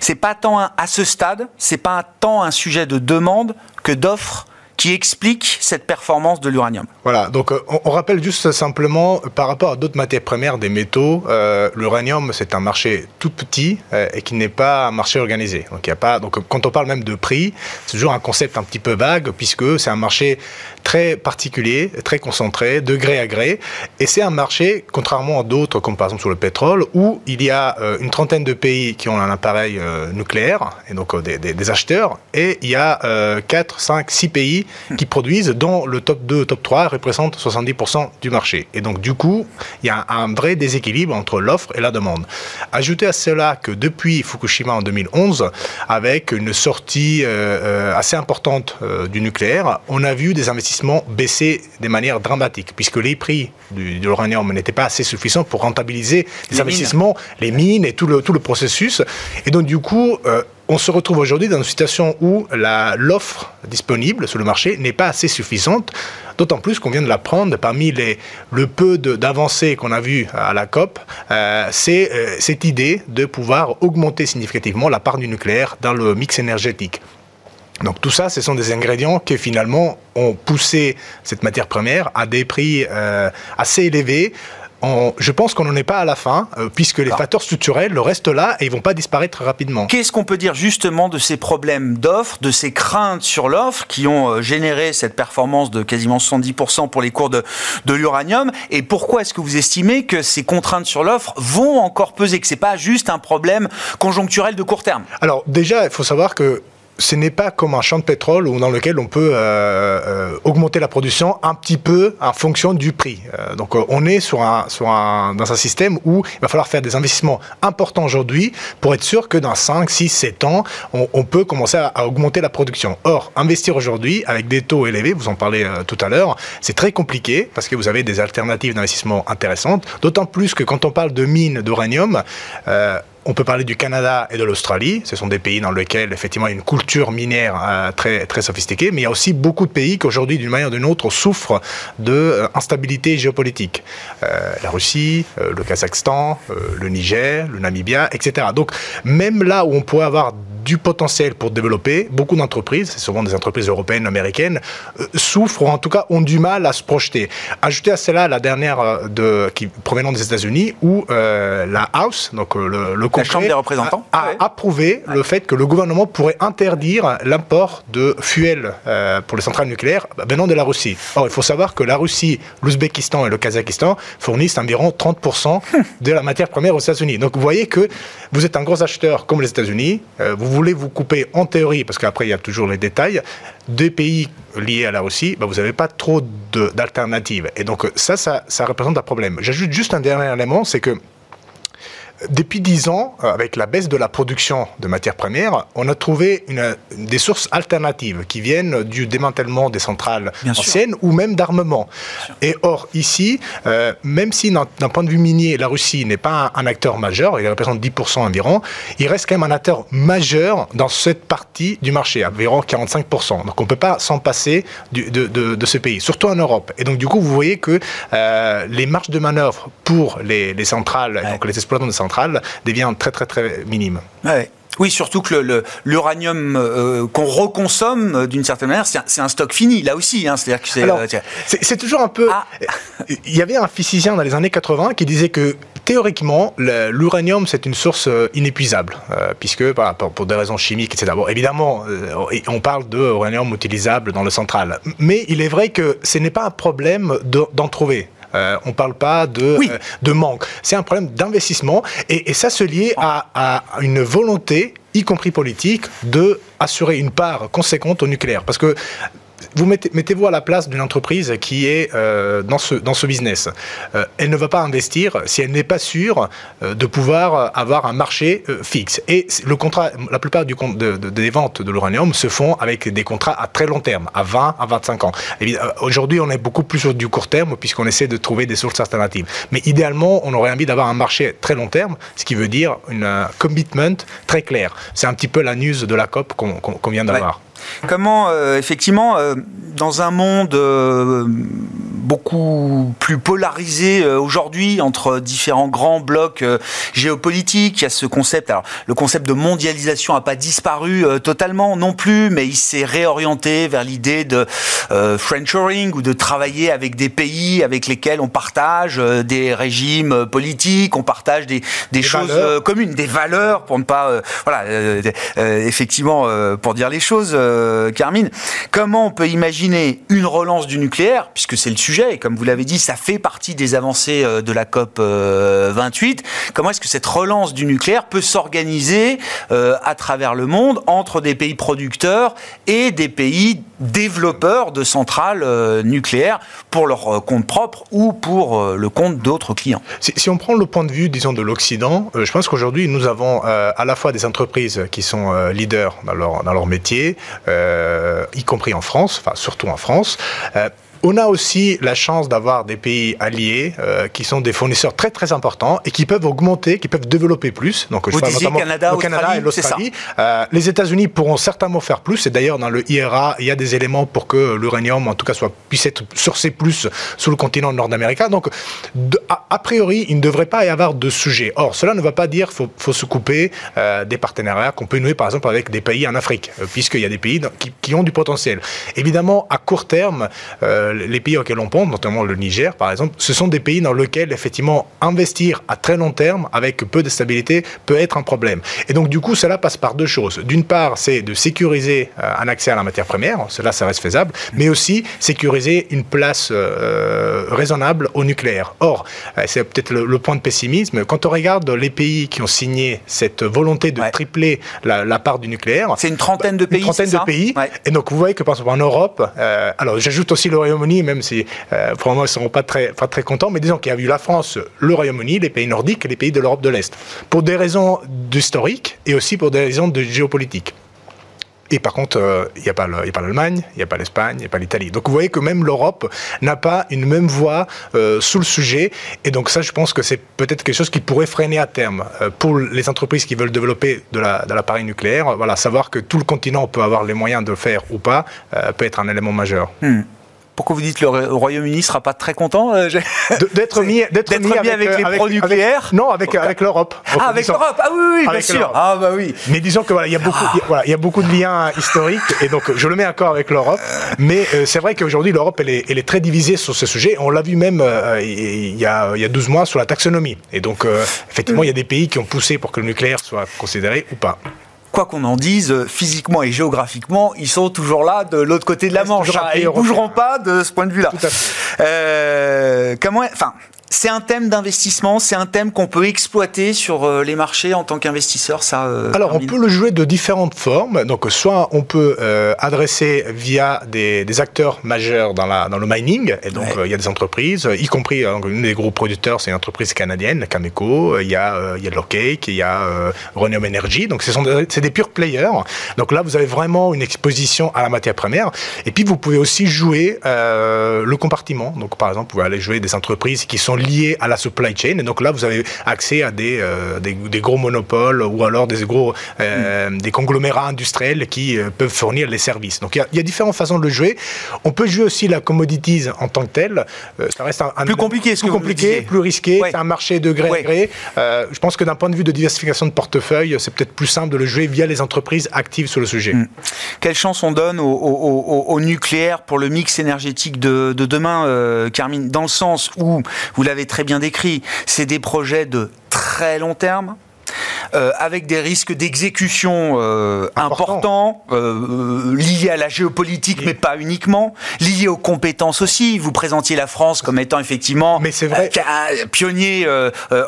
c'est pas tant à ce stade, c'est pas tant un sujet de demande que d'offre qui explique cette performance de l'uranium. Voilà, donc euh, on, rappelle juste simplement par rapport à d'autres matières premières, des métaux, euh, l'uranium c'est un marché tout petit euh, et qui n'est pas un marché organisé. Donc, y a pas, donc quand on parle même de prix, c'est toujours un concept un petit peu vague puisque c'est un marché très particulier, très concentré, de gré à gré. Et c'est un marché, contrairement à d'autres, comme par exemple sur le pétrole, où il y a une trentaine de pays qui ont un appareil nucléaire, et donc des, acheteurs, et il y a 4, 5, 6 pays qui produisent, dont le top 2, top 3 représente 70% du marché. Et donc, du coup, il y a un vrai déséquilibre entre l'offre et la demande. Ajoutez à cela que depuis Fukushima en 2011, avec une sortie euh, euh, assez importante euh, du nucléaire, on a vu des investissements baisser de manière dramatique, puisque les prix de l'uranium n'étaient pas assez suffisants pour rentabiliser les, investissements, les mines et tout le, tout le processus. Et donc, du coup, on se retrouve aujourd'hui dans une situation où l'offre disponible sur le marché n'est pas assez suffisante, d'autant plus qu'on vient de l'apprendre, parmi les, le peu d'avancées qu'on a vues à la COP, euh, c'est euh, cette idée de pouvoir augmenter significativement la part du nucléaire dans le mix énergétique. Donc tout ça, ce sont des ingrédients qui finalement ont poussé cette matière première à des prix euh, assez élevés, je pense qu'on n'en est pas à la fin, euh, puisque les facteurs structurels le restent là et ils vont pas disparaître rapidement. Qu'est-ce qu'on peut dire justement de ces problèmes d'offres, de ces craintes sur l'offre qui ont euh, généré cette performance de quasiment 70% pour les cours de, de l'uranium Et pourquoi est-ce que vous estimez que ces contraintes sur l'offre vont encore peser, que c'est pas juste un problème conjoncturel de court terme? Alors déjà, il faut savoir que ce n'est pas comme un champ de pétrole dans lequel on peut euh, euh, augmenter la production un petit peu en fonction du prix. Euh, donc on est sur un, sur un, dans un système où il va falloir faire des investissements importants aujourd'hui pour être sûr que dans 5, 6, 7 ans, on, peut commencer à, augmenter la production. Or, investir aujourd'hui avec des taux élevés, vous en parlez tout à l'heure, c'est très compliqué parce que vous avez des alternatives d'investissement intéressantes, d'autant plus que quand on parle de mines d'uranium, on peut parler du Canada et de l'Australie. Ce sont des pays dans lesquels, effectivement, il y a une culture minière euh, très, très sophistiquée, mais il y a aussi beaucoup de pays qui, aujourd'hui, d'une manière ou d'une autre, souffrent d'instabilité euh, géopolitique. Euh, la Russie, le Kazakhstan, le Niger, le Namibia, etc. Donc, même là où on pourrait avoir du potentiel pour développer, beaucoup d'entreprises, c'est souvent des entreprises européennes, américaines, euh, souffrent ou en tout cas ont du mal à se projeter. Ajoutez à cela la dernière euh, de, qui provenant des États-Unis où euh, la House, donc le, le la Chambre des représentants, a, a approuvé le fait que le gouvernement pourrait interdire l'import de fuel pour les centrales nucléaires venant de la Russie. Or, il faut savoir que la Russie, l'Ouzbékistan et le Kazakhstan fournissent environ 30% de la matière première aux États-Unis. Donc, vous voyez que vous êtes un gros acheteur comme les États-Unis, vous voulez vous couper en théorie, parce qu'après il y a toujours les détails, des pays liés à la Russie, bah, vous n'avez pas trop d'alternatives. Et donc ça, ça, ça représente un problème. J'ajoute juste un dernier élément, c'est que depuis dix ans, euh, avec la baisse de la production de matières premières, on a trouvé une, des sources alternatives qui viennent du démantèlement des centrales anciennes ou même d'armement. Et or, ici, euh, même si d'un point de vue minier, la Russie n'est pas un, acteur majeur, il représente 10% environ, il reste quand même un acteur majeur dans cette partie du marché, environ 45%. Donc on ne peut pas s'en passer du, de, de, de, ce pays, surtout en Europe. Et donc du coup, vous voyez que euh, les marges de manœuvre pour les, les centrales, ouais. donc les exploitants de centrales, centrale devient très très très minime. Ouais. Oui, surtout que l'uranium euh, qu'on reconsomme euh, d'une certaine manière, c'est un, un, stock fini là aussi. Hein, C'est-à-dire que c'est. Euh, toujours un peu. Ah. Il y avait un physicien dans les années 80 qui disait que théoriquement, l'uranium c'est une source inépuisable, euh, puisque bah, pour, pour, des raisons chimiques, etc. Bon, évidemment, euh, on parle d'uranium utilisable dans le central, mais il est vrai que ce n'est pas un problème d'en trouver. Euh, on ne parle pas de, oui. euh, de manque. C'est un problème d'investissement et, et, ça se lie à, à, une volonté, y compris politique, de assurer une part conséquente au nucléaire. Parce que vous mettez, mettez-vous à la place d'une entreprise qui est euh, dans, ce, dans ce business. Euh, elle ne va pas investir si elle n'est pas sûre euh, de pouvoir avoir un marché fixe. Et le contrat, la plupart des ventes de l'uranium se font avec des contrats à très long terme, à 20 à 25 ans. Aujourd'hui, on est beaucoup plus sur du court terme puisqu'on essaie de trouver des sources alternatives. Mais idéalement, on aurait envie d'avoir un marché très long terme, ce qui veut dire une commitment très clair. C'est un petit peu la news de la COP qu'on qu qu vient d'avoir. Comment, euh, effectivement, euh, dans un monde euh, beaucoup plus polarisé euh, aujourd'hui entre différents grands blocs euh, géopolitiques, il y a ce concept. Alors, le concept de mondialisation n'a pas disparu totalement non plus, mais il s'est réorienté vers l'idée de friendshoring ou de travailler avec des pays avec lesquels on partage des régimes politiques, on partage des, des, des choses communes, des valeurs, pour ne pas, voilà, effectivement, pour dire les choses euh, Carmine, comment on peut imaginer une relance du nucléaire, puisque c'est le sujet, et comme vous l'avez dit, ça fait partie des avancées euh, de la COP euh, 28, comment est-ce que cette relance du nucléaire peut s'organiser euh, à travers le monde entre des pays producteurs et des pays développeurs de centrales euh, nucléaires pour leur compte propre ou pour le compte d'autres clients? Si, si, on prend le point de vue, disons, de l'Occident, je pense qu'aujourd'hui, nous avons à la fois des entreprises qui sont leaders dans leur, dans leur métier, euh, y compris en France, enfin surtout en France. On a aussi la chance d'avoir des pays alliés euh, qui sont des fournisseurs très très importants et qui peuvent augmenter, qui peuvent développer plus. Donc, Vous je parle notamment Canada, le Canada et l'Australie. Euh, les États-Unis pourront certainement faire plus. Et d'ailleurs, dans le IRA, il y a des éléments pour que l'uranium, en tout cas, soit, puisse être sourcé plus sur le continent nord-américain. Donc, de, a, a, priori, il ne devrait pas y avoir de sujet. Or, cela ne va pas dire qu'il faut, faut, se couper euh, des partenariats qu'on peut nouer, par exemple, avec des pays en Afrique, euh, puisqu'il y a des pays qui, qui, ont du potentiel. Évidemment, à court terme, euh, les pays auxquels on pense, notamment le Niger par exemple, ce sont des pays dans lesquels effectivement investir à très long terme avec peu de stabilité peut être un problème. Et donc du coup, cela passe par deux choses. D'une part, c'est de sécuriser euh, un accès à la matière première, cela ça reste faisable, mais aussi sécuriser une place euh, raisonnable au nucléaire. Or, euh, c'est peut-être le, le, point de pessimisme, quand on regarde les pays qui ont signé cette volonté de ouais. tripler la, la, part du nucléaire, c'est une trentaine de pays. Une trentaine de pays. Ouais. Et donc vous voyez que par exemple en Europe, euh, alors j'ajoute aussi le Royaume-Uni, même si euh, probablement ils ne seront pas très, pas très contents, mais disons qu'il y a eu la France, le Royaume-Uni, les pays nordiques et les pays de l'Europe de l'Est, pour des raisons historiques et aussi pour des raisons de géopolitique. Et par contre, il euh, n'y a pas l'Allemagne, il n'y a pas l'Espagne, il n'y a pas l'Italie. Donc vous voyez que même l'Europe n'a pas une même voix euh, sous le sujet. Et donc ça, je pense que c'est peut-être quelque chose qui pourrait freiner à terme euh, pour les entreprises qui veulent développer de l'appareil la, nucléaire. Voilà, savoir que tout le continent peut avoir les moyens de le faire ou pas peut être un élément majeur. Hmm. Pourquoi vous dites que le Royaume-Uni sera pas très content euh, D'être mis, d'être mis, avec, les pro-nucléaires Non, avec, avec l'Europe. Ah, avec l'Europe Ah oui, oui, bien sûr. Ah bah oui. Mais disons que voilà, il y a beaucoup, voilà, il y a beaucoup de liens historiques et donc je le mets encore avec l'Europe. Mais euh, c'est vrai qu'aujourd'hui l'Europe elle est, elle est, très divisée sur ce sujet. On l'a vu même euh, il, y a, il y a 12 mois sur la taxonomie. Et donc effectivement, il y a des pays qui ont poussé pour que le nucléaire soit considéré ou pas quoi qu'on en dise, physiquement et géographiquement, ils sont toujours là de l'autre côté de la Manche. Hein, ils ne bougeront pas de ce point de vue-là. Euh, comment, enfin, c'est un thème d'investissement, c'est un thème qu'on peut exploiter sur euh, les marchés en tant qu'investisseur. Ça. Euh, Alors on peut le jouer de différentes formes. Donc soit on peut euh, adresser via des, acteurs majeurs dans, la, dans le mining, et donc il y a des entreprises, y compris une des gros producteurs, c'est une entreprise canadienne, Cameco. Il y a il y a Locake, il y a Rhonium Energy. Donc ce sont c'est des pure players. Donc là vous avez vraiment une exposition à la matière première. Et puis vous pouvez aussi jouer le compartiment. Donc par exemple vous pouvez aller jouer des entreprises qui sont liés à la supply chain. Et donc là, vous avez accès à des, euh, des, gros monopoles ou alors des gros euh, des conglomérats industriels qui euh, peuvent fournir les services. Donc il y, a, différentes façons de le jouer. On peut jouer aussi la commodities en tant que telle. ça reste un, plus compliqué, plus compliqué, plus risqué. C'est un marché de gré à gré. je pense que d'un point de vue de diversification de portefeuille, c'est peut-être plus simple de le jouer via les entreprises actives sur le sujet. Hmm. Quelle chance on donne au, nucléaire pour le mix énergétique de, de demain, Carmine, dans le sens où vous l'avez très bien décrit, c'est des projets de très long terme, euh, avec des risques d'exécution euh, importants, euh, liés à la géopolitique, mais pas uniquement, liés aux compétences aussi. Vous présentiez la France comme étant effectivement mais vrai. un pionnier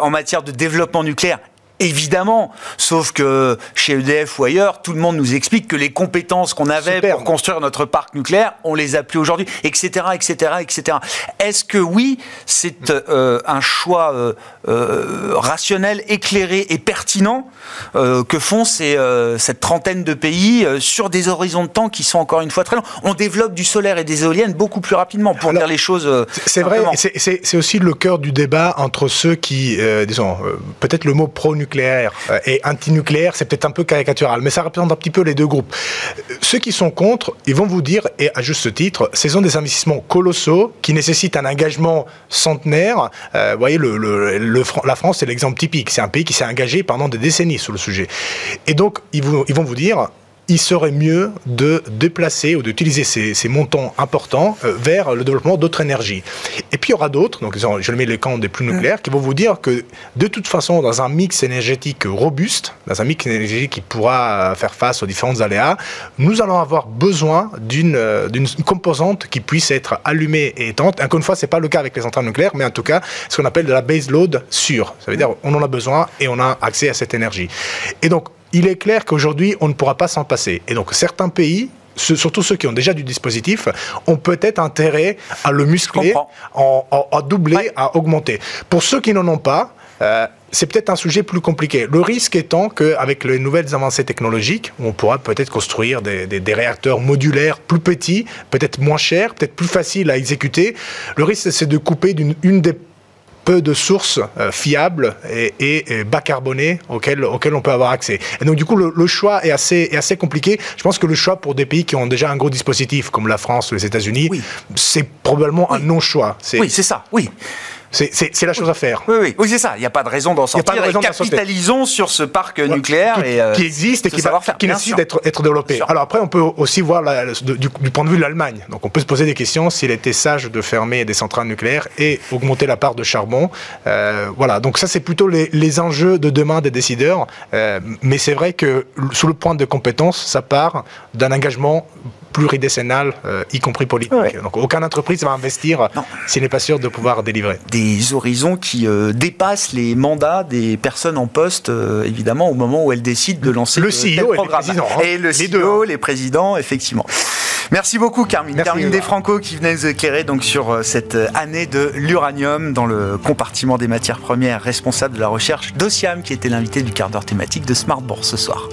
en matière de développement nucléaire Évidemment, sauf que chez EDF ou ailleurs, tout le monde nous explique que les compétences qu'on avait pour construire notre parc nucléaire, on les a plus aujourd'hui, etc., etc., etc. Est-ce que oui, c'est euh, un choix euh, euh, rationnel, éclairé et pertinent que font ces, cette trentaine de pays sur des horizons de temps qui sont encore une fois très longs? On développe du solaire et des éoliennes beaucoup plus rapidement, pour dire les choses. c'est vrai, c'est aussi le cœur du débat entre ceux qui, disons, peut-être le mot pro-nucléaire euh, et anti-nucléaire, c'est peut-être un peu caricatural, mais ça représente un petit peu les deux groupes. Ceux qui sont contre, ils vont vous dire, et à juste titre, ce sont des investissements colossaux qui nécessitent un engagement centenaire. Euh, vous voyez, la France, c'est l'exemple typique. C'est un pays qui s'est engagé pendant des décennies sur le sujet. Et donc, ils vont vous dire, il serait mieux de déplacer ou d'utiliser ces, montants importants euh, vers le développement d'autres énergies. Et puis il y aura d'autres, donc je le mets les camps des plus nucléaires, qui vont vous dire que de toute façon, dans un mix énergétique robuste, dans un mix énergétique qui pourra faire face aux différentes aléas, nous allons avoir besoin d'une euh, composante qui puisse être allumée et éteinte. Encore une fois, ce n'est pas le cas avec les centrales nucléaires, mais en tout cas, ce qu'on appelle de la base load sûre. Ça veut dire on en a besoin et on a accès à cette énergie. Et donc, il est clair qu'aujourd'hui, on ne pourra pas s'en passer. Et donc, certains pays surtout ceux qui ont déjà du dispositif, ont peut-être intérêt à le muscler, à doubler, à augmenter. Pour ceux qui n'en ont pas, euh, c'est peut-être un sujet plus compliqué. Le risque étant qu'avec les nouvelles avancées technologiques, on pourra peut-être construire des, des, réacteurs modulaires plus petits, peut-être moins chers, peut-être plus faciles à exécuter. Le risque, c'est de couper d'une des peu de sources euh, fiables et, bas carbonées auxquelles, auxquelles on peut avoir accès. Et donc du coup, le, choix est assez, est assez compliqué. Je pense que le choix pour des pays qui ont déjà un gros dispositif, comme la France ou les États-Unis, c'est probablement un non-choix. Oui, c'est ça, oui. C'est la chose à faire. Oui, oui, oui c'est ça. Il n'y a pas de raison d'en sortir. Y a pas de raison capitalisons sur ce parc nucléaire qui, et, euh, qui existe et qui, qui nécessite d'être être développé. Alors après, on peut aussi voir du, point de vue de l'Allemagne. Donc on peut se poser des questions s'il était sage de fermer des centrales nucléaires et augmenter la part de charbon. Euh, voilà. Donc ça, c'est plutôt les, les, enjeux de demain des décideurs. Euh, mais c'est vrai que sous le point de compétence, ça part d'un engagement pluridécennal, y compris politique. Donc aucune entreprise va investir s'il n'est pas sûr de pouvoir délivrer. Des horizons qui euh, dépassent les mandats des personnes en poste, euh, évidemment, au moment où elles décident de lancer le CEO et le président. Hein. Et le CEO, les présidents, effectivement. Merci beaucoup, Carmine. Carmine Desfranco qui venait nous éclairer donc, sur cette année de l'uranium dans le compartiment des matières premières, responsable de la recherche d'Ociam, qui était l'invité du quart d'heure thématique de Smart Bourse ce soir.